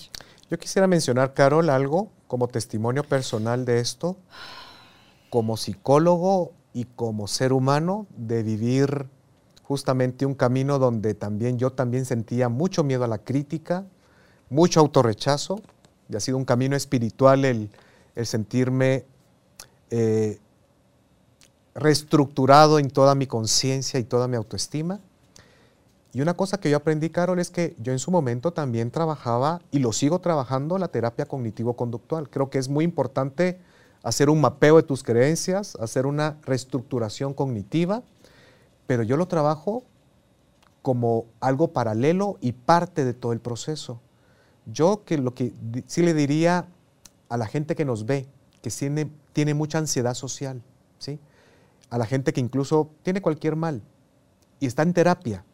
Yo quisiera mencionar, Carol, algo como testimonio personal de esto, como psicólogo y como ser humano, de vivir justamente un camino donde también yo también sentía mucho miedo a la crítica, mucho autorrechazo, y ha sido un camino espiritual el, sentirme eh, reestructurado en toda mi conciencia y toda mi autoestima. Y una cosa que yo aprendí, Carol, es que yo en su momento también trabajaba y lo sigo trabajando la terapia cognitivo-conductual. Creo que es muy importante hacer un mapeo de tus creencias, hacer una reestructuración cognitiva, pero yo lo trabajo como algo paralelo y parte de todo el proceso. Yo que lo que sí le diría a la gente que nos ve, que tiene, tiene mucha ansiedad social, ¿sí? a la gente que incluso tiene cualquier mal y está en terapia,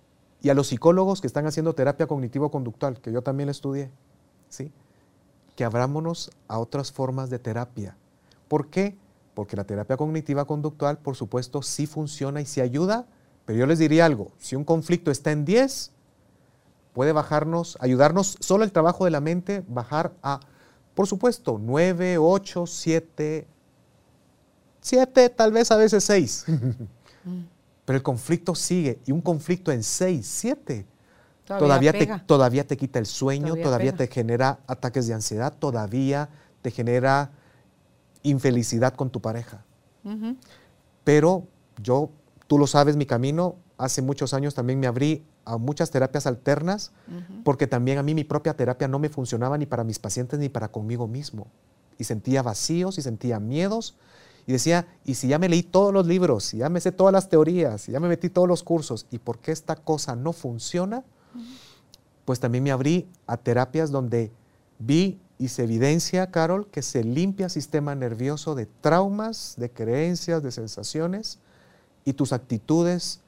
y a los psicólogos que están haciendo terapia cognitivo-conductual, que yo también estudié, ¿sí? que abrámonos a otras formas de terapia. ¿Por qué? Porque la terapia cognitiva conductual, por supuesto, sí funciona y sí ayuda, pero yo les diría algo, si un conflicto está en 10, puede bajarnos, ayudarnos solo el trabajo de la mente, bajar a, por supuesto, 9, 8, 7, 7, tal vez a veces 6. *laughs* Pero el conflicto sigue y un conflicto en 6, 7 Todavía, te, todavía te quita el sueño, todavía, te genera ataques de ansiedad, todavía te genera infelicidad con tu pareja. Pero yo, tú lo sabes, mi camino, hace muchos años también me abrí a muchas terapias alternas, porque también a mí mi propia terapia no me funcionaba ni para mis pacientes ni para conmigo mismo. Y sentía vacíos y sentía miedos. Y decía, y si ya me leí todos los libros, y ya me sé todas las teorías, y ya me metí todos los cursos, ¿y por qué esta cosa no funciona? pues también me abrí a terapias donde vi y se evidencia, Carol, que se limpia el sistema nervioso de traumas, de creencias, de sensaciones y tus actitudes,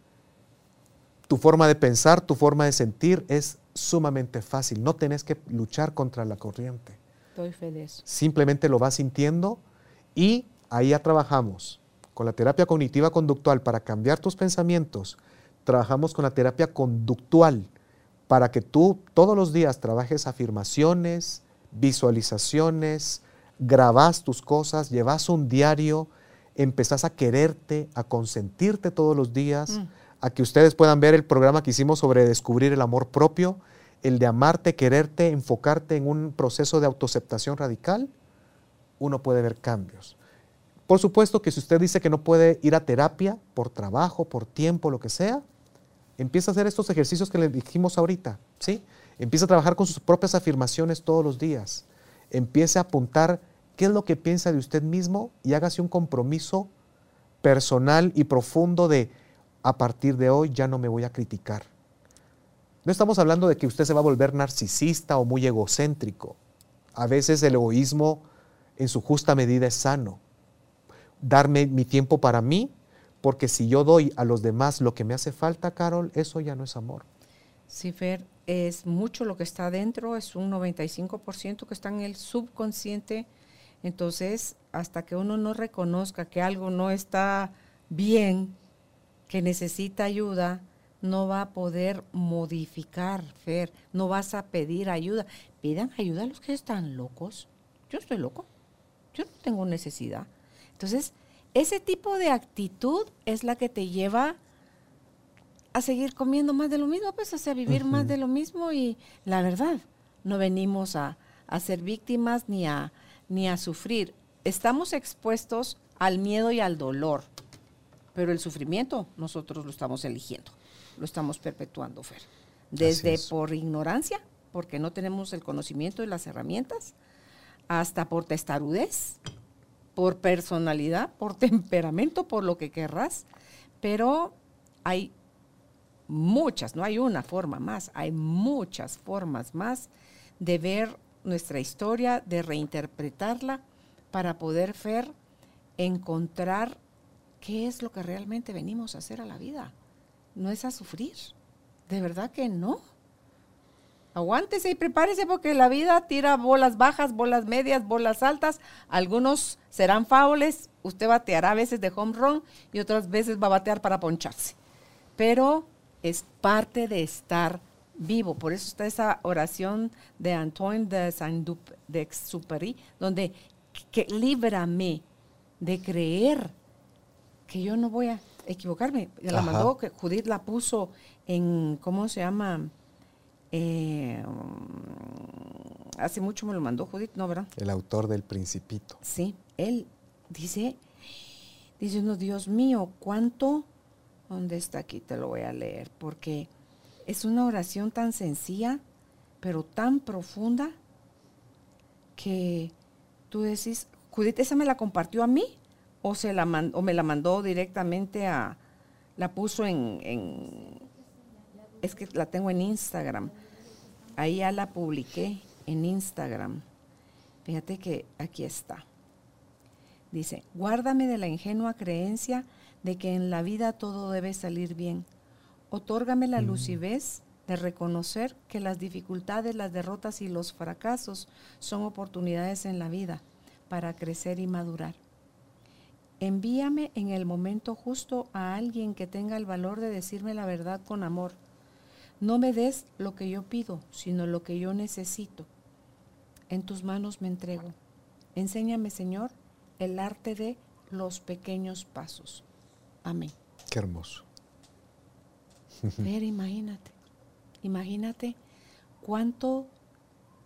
tu forma de pensar, tu forma de sentir es sumamente fácil. No tenés que luchar contra la corriente. Estoy feliz. Simplemente lo vas sintiendo y ahí ya trabajamos con la terapia cognitiva conductual para cambiar tus pensamientos. Trabajamos con la terapia conductual para que tú todos los días trabajes afirmaciones, visualizaciones, grabas tus cosas, llevas un diario, empezás a quererte, a consentirte todos los días, mm. A que ustedes puedan ver el programa que hicimos sobre descubrir el amor propio, el de amarte, quererte, enfocarte en un proceso de autoaceptación radical, uno puede ver cambios. Por supuesto que si usted dice que no puede ir a terapia por trabajo, por tiempo, lo que sea, Empieza a hacer estos ejercicios que le dijimos ahorita, ¿sí? Empieza a trabajar con sus propias afirmaciones todos los días. Empiece a apuntar qué es lo que piensa de usted mismo y hágase un compromiso personal y profundo de a partir de hoy ya no me voy a criticar. No estamos hablando de que usted se va a volver narcisista o muy egocéntrico. A veces el egoísmo en su justa medida es sano. Darme mi tiempo para mí porque si yo doy a los demás lo que me hace falta, Carol, eso ya no es amor. Sí, Fer, es mucho lo que está adentro, es un 95% que está en el subconsciente. Entonces, hasta que uno no reconozca que algo no está bien, que necesita ayuda, no va a poder modificar, Fer. No vas a pedir ayuda. Pidan ayuda a los que están locos. Yo estoy loco. Yo no tengo necesidad. Entonces, ese tipo de actitud es la que te lleva a seguir comiendo más de lo mismo, pues, a vivir más de lo mismo y la verdad, no venimos a, ser víctimas ni a, ni a sufrir. Estamos expuestos al miedo y al dolor, pero el sufrimiento nosotros lo estamos eligiendo, lo estamos perpetuando, Fer. Desde por ignorancia, porque no tenemos el conocimiento y las herramientas, hasta por testarudez, por personalidad, por *laughs* temperamento, por lo que querrás, pero hay muchas, no hay una forma más, hay muchas formas más de ver nuestra historia, de reinterpretarla para poder ver, encontrar qué es lo que realmente venimos a hacer a la vida. No es a sufrir, de verdad que no. Aguántese y prepárese porque la vida tira bolas bajas, bolas medias, bolas altas. Algunos serán faules. Usted bateará a veces de home run y otras veces va a batear para poncharse. Pero es parte de estar vivo. Por eso está esa oración de Antoine de Saint-Exupéry, donde que líbrame de creer que yo no voy a equivocarme. La mandó, que Judith la puso en, ¿cómo se llama? Eh, hace mucho me lo mandó Judith, ¿no, verdad? El autor del Principito. Sí, él dice, dice uno, Dios mío, ¿cuánto? ¿Dónde está aquí? Te lo voy a leer, porque es una oración tan sencilla, pero tan profunda, que tú decís, Judith, ¿esa me la compartió a mí? ¿O, se la o me la mandó directamente a, la puso en es que la tengo en Instagram. Ahí ya la publiqué en Instagram. Fíjate que aquí está. Dice, guárdame de la ingenua creencia de que en la vida todo debe salir bien. Otórgame la lucidez de reconocer que las dificultades, las derrotas y los fracasos son oportunidades en la vida para crecer y madurar. Envíame en el momento justo a alguien que tenga el valor de decirme la verdad con amor. No me des lo que yo pido, sino lo que yo necesito. En tus manos me entrego. Enséñame, Señor, el arte de los pequeños pasos. Amén. Qué hermoso. Ver, imagínate, imagínate cuánto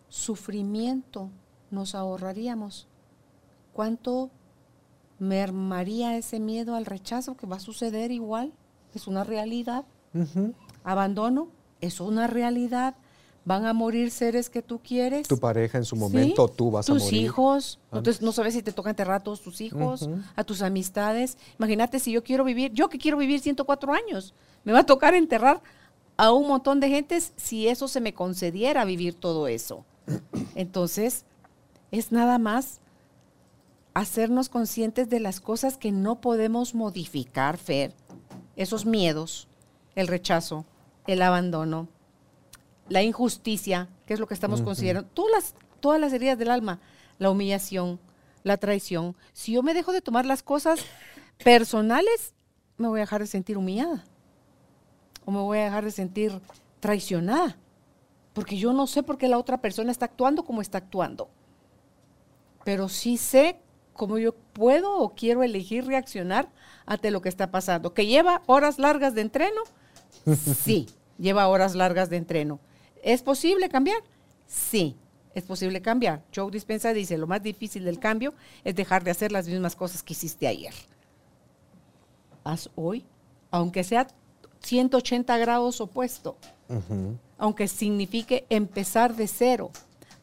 sufrimiento nos ahorraríamos, cuánto mermaría ese miedo al rechazo que va a suceder igual, es una realidad. Abandono es una realidad. Van a morir seres que tú quieres. Tu pareja en su momento, tú vas a morir. Tus hijos. Entonces no sabes si te toca enterrar a todos tus hijos, a tus amistades. Imagínate si yo quiero vivir, yo que quiero vivir 104 años, me va a tocar enterrar a un montón de gentes si eso se me concediera vivir todo eso. Entonces, es nada más hacernos conscientes de las cosas que no podemos modificar, Fer. Esos miedos, el rechazo, el abandono, la injusticia, que es lo que estamos considerando, todas las, todas las heridas del alma, la humillación, la traición. Si yo me dejo de tomar las cosas personales, me voy a dejar de sentir humillada. O me voy a dejar de sentir traicionada, porque yo no sé por qué la otra persona está actuando como está actuando, pero sí sé cómo yo puedo o quiero elegir reaccionar ante lo que está pasando. ¿Que lleva horas largas de entreno? *laughs* Sí, lleva horas largas de entreno. ¿Es posible cambiar? Sí, es posible cambiar. Joe Dispensa dice, lo más difícil del cambio es dejar de hacer las mismas cosas que hiciste ayer. Haz hoy, aunque sea 180 grados opuesto, aunque signifique empezar de cero,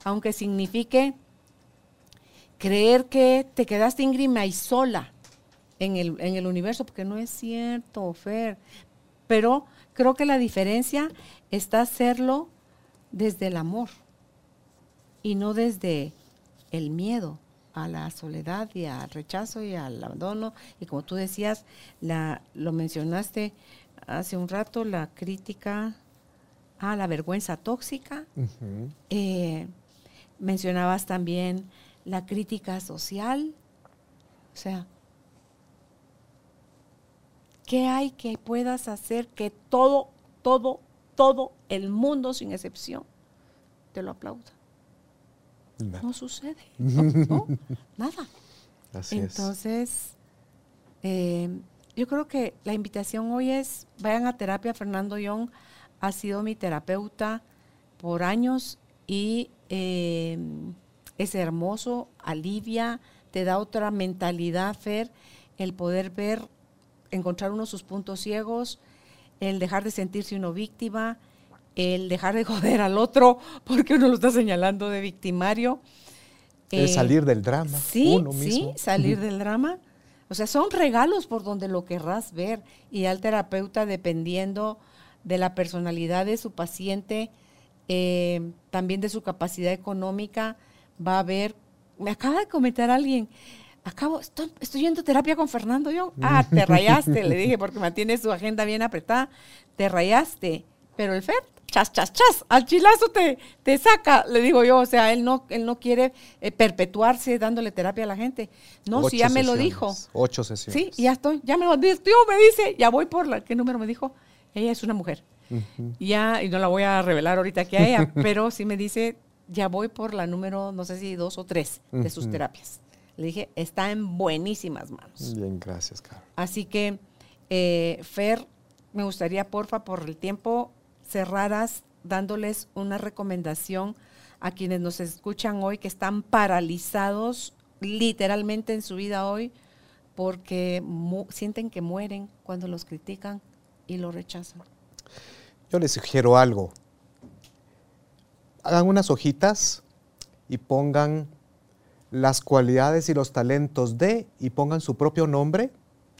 aunque signifique creer que te quedaste íngrima y sola en el, en el universo, porque no es cierto, Fer. Pero creo que la diferencia está hacerlo desde el amor y no desde el miedo a la soledad y al rechazo y al abandono. Y como tú decías, la, lo mencionaste hace un rato, la crítica a la vergüenza tóxica. Eh, mencionabas también la crítica social. O sea, ¿qué hay que puedas hacer que todo, todo, todo el mundo, sin excepción, te lo aplauda? No sucede. *laughs* No, nada. Entonces, eh, yo creo que la invitación hoy es, vayan a terapia. Fernando Young ha sido mi terapeuta por años y eh, es hermoso, alivia, te da otra mentalidad, Fer, el poder ver, encontrar uno sus puntos ciegos, el dejar de sentirse uno víctima, el dejar de *laughs* joder al otro porque uno lo está señalando de victimario. El eh, salir del drama. Sí, uno mismo. sí, salir del drama. O sea, son regalos por donde lo querrás ver. Y al terapeuta, dependiendo de la personalidad de su paciente, eh, también de su capacidad económica, va a ver. Me acaba de comentar alguien, acabo, estoy, estoy yendo a terapia con Fernando yo. Ah, te rayaste, le dije, porque mantiene su agenda bien apretada. Te rayaste. Pero el FED chas, chas, chas, al chilazo te, te saca, le digo yo, o sea, él no, él no quiere eh, perpetuarse dándole terapia a la gente. No, si ya me lo dijo. Ocho sesiones. Sí, ya estoy, ya me lo dijo, me dice, ya voy por la, ¿qué número me dijo? Ella es una mujer. Ya, y no la voy a revelar ahorita aquí a ella, *laughs* pero sí me dice, ya voy por la número, no sé si dos o tres de sus terapias. Le dije, está en buenísimas manos. Bien, gracias, Carlos. Así que, eh, Fer, me gustaría, porfa, por el tiempo, cerraras dándoles una recomendación a quienes nos escuchan hoy que están paralizados literalmente en su vida hoy porque sienten que mueren cuando los critican y lo rechazan. Yo les sugiero algo. Hagan unas hojitas y pongan las cualidades y los talentos de y pongan su propio nombre,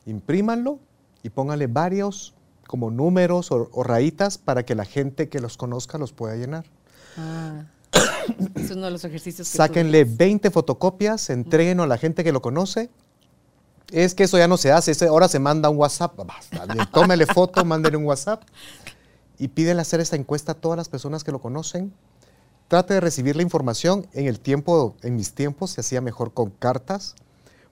imprímanlo y pónganle varios como números o, rayitas para que la gente que los conozca los pueda llenar. Ah. *coughs* es uno de los ejercicios que Sáquenle dices. 20 fotocopias, entréguenlo a la gente que lo conoce. Es que eso ya no se hace, ahora se manda un WhatsApp. Basta, le- *laughs* tómele foto, mándele un WhatsApp y pídele hacer esta encuesta a todas las personas que lo conocen. Trate de recibir la información. En el tiempo, en mis tiempos, se hacía mejor con cartas.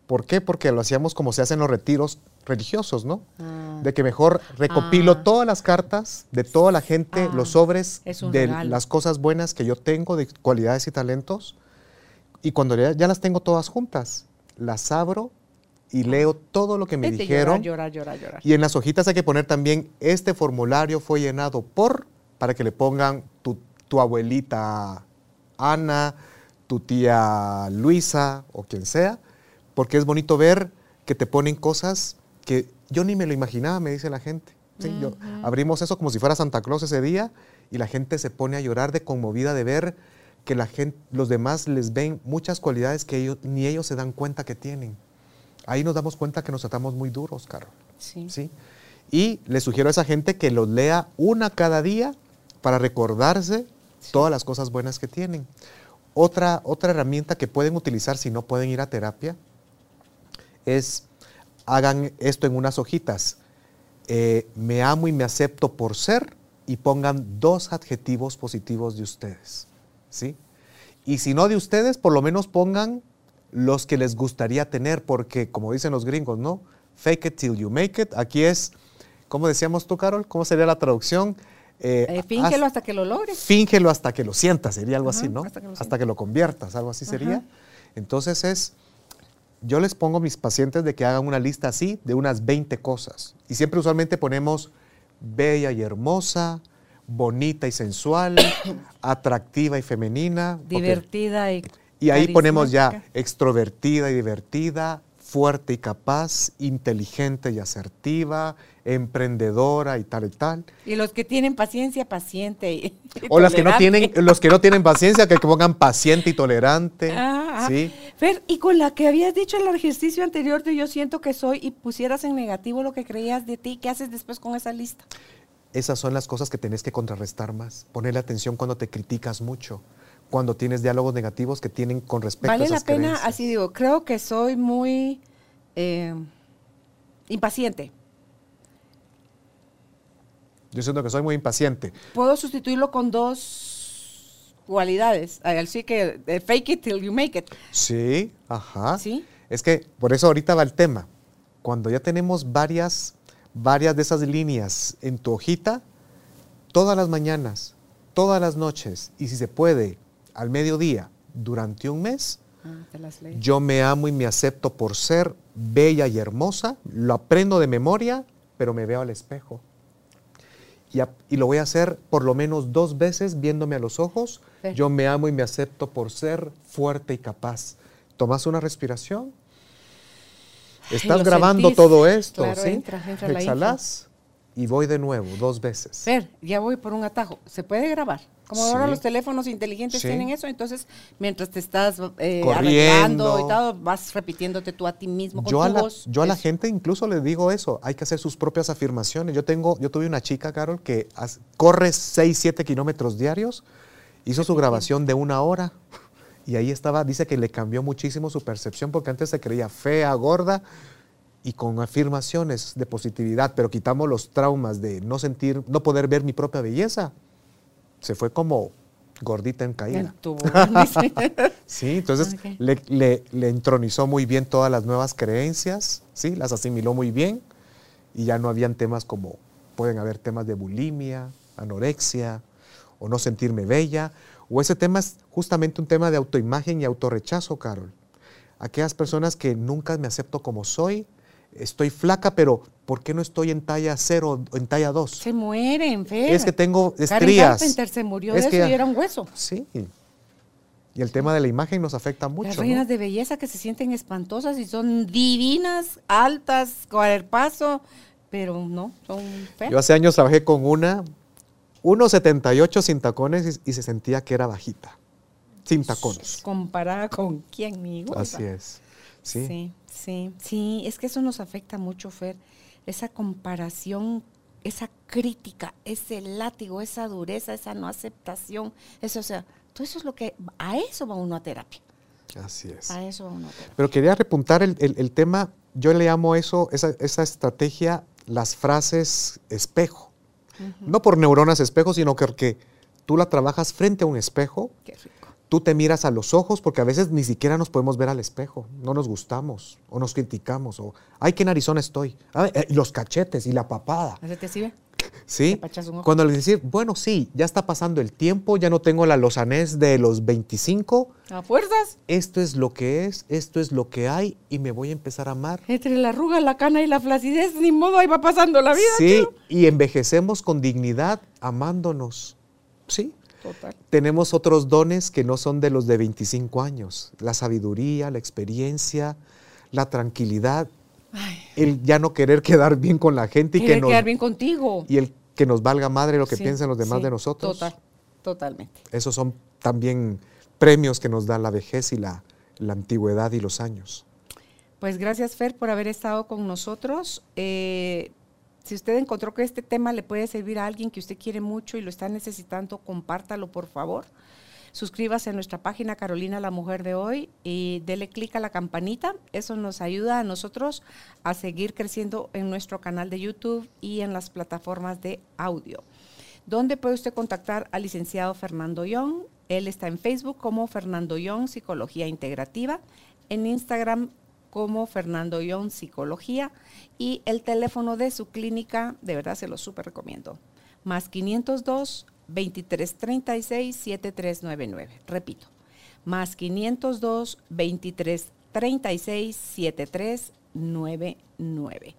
¿Por qué? Porque lo hacíamos como se hacen los retiros religiosos, ¿no? Ah. De que mejor recopilo Ah. todas las cartas de toda la gente, Ah, los sobres de regalo. las cosas buenas que yo tengo, de cualidades y talentos. Y cuando ya, ya las tengo todas juntas, las abro y leo todo lo que me dijeron. Llorar, llorar, llorar, llorar. Y en las hojitas hay que poner también, este formulario fue llenado por, para que le pongan tu, abuelita Ana, tu tía Luisa o quien sea, porque es bonito ver que te ponen cosas que yo ni me lo imaginaba, me dice la gente. Sí, yo- abrimos eso como si fuera Santa Claus ese día y la gente se pone a llorar de conmovida de ver que la gente, los demás les ven muchas cualidades que ellos, ni ellos se dan cuenta que tienen. Ahí nos damos cuenta que nos tratamos muy duros, Carol. Sí. ¿sí? Y le sugiero a esa gente que los lea una cada día para recordarse todas las cosas buenas que tienen. Otra, otra herramienta que pueden utilizar si no pueden ir a terapia es hagan esto en unas hojitas. Eh, me amo y me acepto por ser y pongan dos adjetivos positivos de ustedes. ¿sí? Y si no de ustedes, por lo menos pongan los que les gustaría tener, porque como dicen los gringos, ¿no? Fake it till you make it. Aquí es, ¿cómo decíamos tú, Carol? ¿Cómo sería la traducción? Eh, Eh, fíngelo hasta que lo logres. Fíngelo hasta que lo sientas, sería algo Ajá, así, ¿no? hasta que lo Hasta sientas. que lo conviertas, algo así sería. Entonces es, yo les pongo a mis pacientes de que hagan una lista así de unas 20 cosas. Y siempre usualmente ponemos bella y hermosa, bonita y sensual, *coughs* atractiva y femenina. Divertida y. Y ahí ponemos ya extrovertida y divertida, fuerte y capaz, inteligente y asertiva, emprendedora y tal y tal. Y los que tienen paciencia, paciente. Y, y O las que no tienen, los que no tienen paciencia, que pongan paciente y tolerante. Ah, ah. ¿sí? Fer, y con la que habías dicho en el ejercicio anterior de yo siento que soy y pusieras en negativo lo que creías de ti, ¿qué haces después con esa lista? Esas son las cosas que tenés que contrarrestar más. Ponerle atención cuando te criticas mucho, cuando tienes diálogos negativos que tienen con respecto a Vale la esas pena, creencias. así digo, creo que soy muy eh, impaciente. Yo siento que soy muy impaciente. Puedo sustituirlo con dos cualidades. Así que eh, fake it till you make it. Sí, ajá. ¿Sí? Es que por eso ahorita va el tema. Cuando ya tenemos varias, varias de esas líneas en tu hojita, todas las mañanas, todas las noches, y si se puede, al mediodía, durante un mes, Ah, yo me amo y me acepto por ser bella y hermosa, lo aprendo de memoria, pero me veo al espejo. Y, a- y lo voy a hacer por lo menos dos veces viéndome a los ojos. Sí. Yo me amo y me acepto por ser fuerte y capaz. Tomas una respiración. Estás grabando sentís. todo esto, Claro, ¿sí? entra, entra. Exhalas y voy de nuevo, dos veces. Fer, ya voy por un atajo. ¿Se puede grabar? Como ahora los teléfonos inteligentes Sí. tienen eso, entonces mientras te estás eh, Corriendo. y todo, vas repitiéndote tú a ti mismo con Yo a, tu la, voz. yo a la gente incluso les digo eso, hay que hacer sus propias afirmaciones. Yo tengo, yo tuve una chica, Carol, que corre 6, 7 kilómetros diarios, hizo su grabación de una hora y ahí estaba, dice que le cambió muchísimo su percepción porque antes se creía fea, gorda y con afirmaciones de positividad, pero quitamos los traumas de no sentir, no poder ver mi propia belleza. Se fue como gordita en caída. *laughs* Sí, entonces Ok. le, le- le entronizó muy bien todas las nuevas creencias, ¿sí? las asimiló muy bien y ya no habían temas como, pueden haber temas de bulimia, anorexia o no sentirme bella, o ese tema es justamente un tema de autoimagen y autorrechazo, Carol. Aquellas personas que nunca me acepto como soy, estoy flaca, pero ¿por qué no estoy en talla 0 o en talla 2? Se mueren, Fer. Es que tengo Karen estrías. Carpenter se murió Es de que eso y era un hueso. Sí. Y el tema de la imagen nos afecta mucho. Las ¿no? reinas de belleza que se sienten espantosas y son divinas, altas, cuerpazo, pero no, son feas. Yo hace años trabajé con una, 1,78 sin tacones y, y se sentía que era bajita, sin tacones. Comparada con quién, mi gorda. Así es. Sí. Sí, sí, sí, es que eso nos afecta mucho, Fer. Esa comparación, esa crítica, ese látigo, esa dureza, esa no aceptación. Eso, o sea, Todo eso es lo que, a eso va uno a terapia. Así es. A eso va uno a terapia. Pero quería repuntar el, el- el tema, yo le llamo eso, esa, esa estrategia, las frases espejo. No por neuronas espejo, sino que, que tú la trabajas frente a un espejo, Qué rico. Tú te miras a los ojos, porque a veces ni siquiera nos podemos ver al espejo, no nos gustamos, o nos criticamos, o, ay, qué narizón estoy, Ay, eh, los cachetes y la papada. ¿Sí? Te un ojo. Cuando le decir, bueno, sí, ya está pasando el tiempo, ya no tengo la lozanés de los 25, A fuerzas. esto es lo que es, esto es lo que hay y me voy a empezar a amar. Entre la arruga, la cana y la flacidez, ni modo, ahí va pasando la vida. Sí, tío. y envejecemos con dignidad, amándonos. Sí. Total. Tenemos otros dones que no son de los de 25 años, la sabiduría, la experiencia, la tranquilidad, Ay, el ya no querer quedar bien con la gente y que nos, quedar bien contigo. y el que nos valga madre lo que Sí, piensen los demás sí, de nosotros. Total, totalmente. Esos son también premios que nos da la vejez y la, la antigüedad y los años. Pues gracias, Fer, por haber estado con nosotros. Eh, si usted encontró que este tema le puede servir a alguien que usted quiere mucho y lo está necesitando, compártalo, por favor. Suscríbase a nuestra página Carolina la Mujer de hoy y dele clic a la campanita. Eso nos ayuda a nosotros a seguir creciendo en nuestro canal de YouTube y en las plataformas de audio. ¿Dónde puede usted contactar al licenciado Fernando Young? Él está en Facebook como Fernando Young Psicología Integrativa, en Instagram como Fernando Young Psicología y el teléfono de su clínica, de verdad se lo súper recomiendo, más 502 2336 7399. Repito, más 502 2336 7399.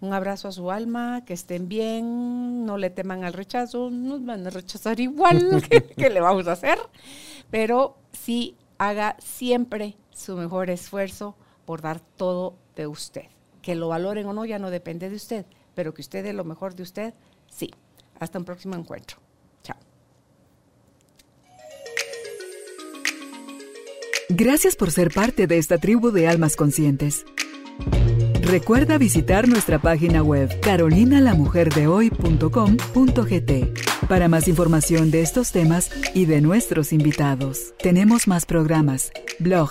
Un abrazo a su alma, que estén bien, no le teman al rechazo, nos van a rechazar igual, *laughs* ¿qué, qué le vamos a hacer? Pero sí haga siempre su mejor esfuerzo por dar todo de usted. Que lo valoren o no ya no depende de usted, pero que usted dé lo mejor de usted, sí. Hasta un próximo encuentro. Chao. Gracias por ser parte de esta tribu de almas conscientes. Recuerda visitar nuestra página web carolinalamujerdehoy.com.gt para más información de estos temas y de nuestros invitados. Tenemos más programas, blog,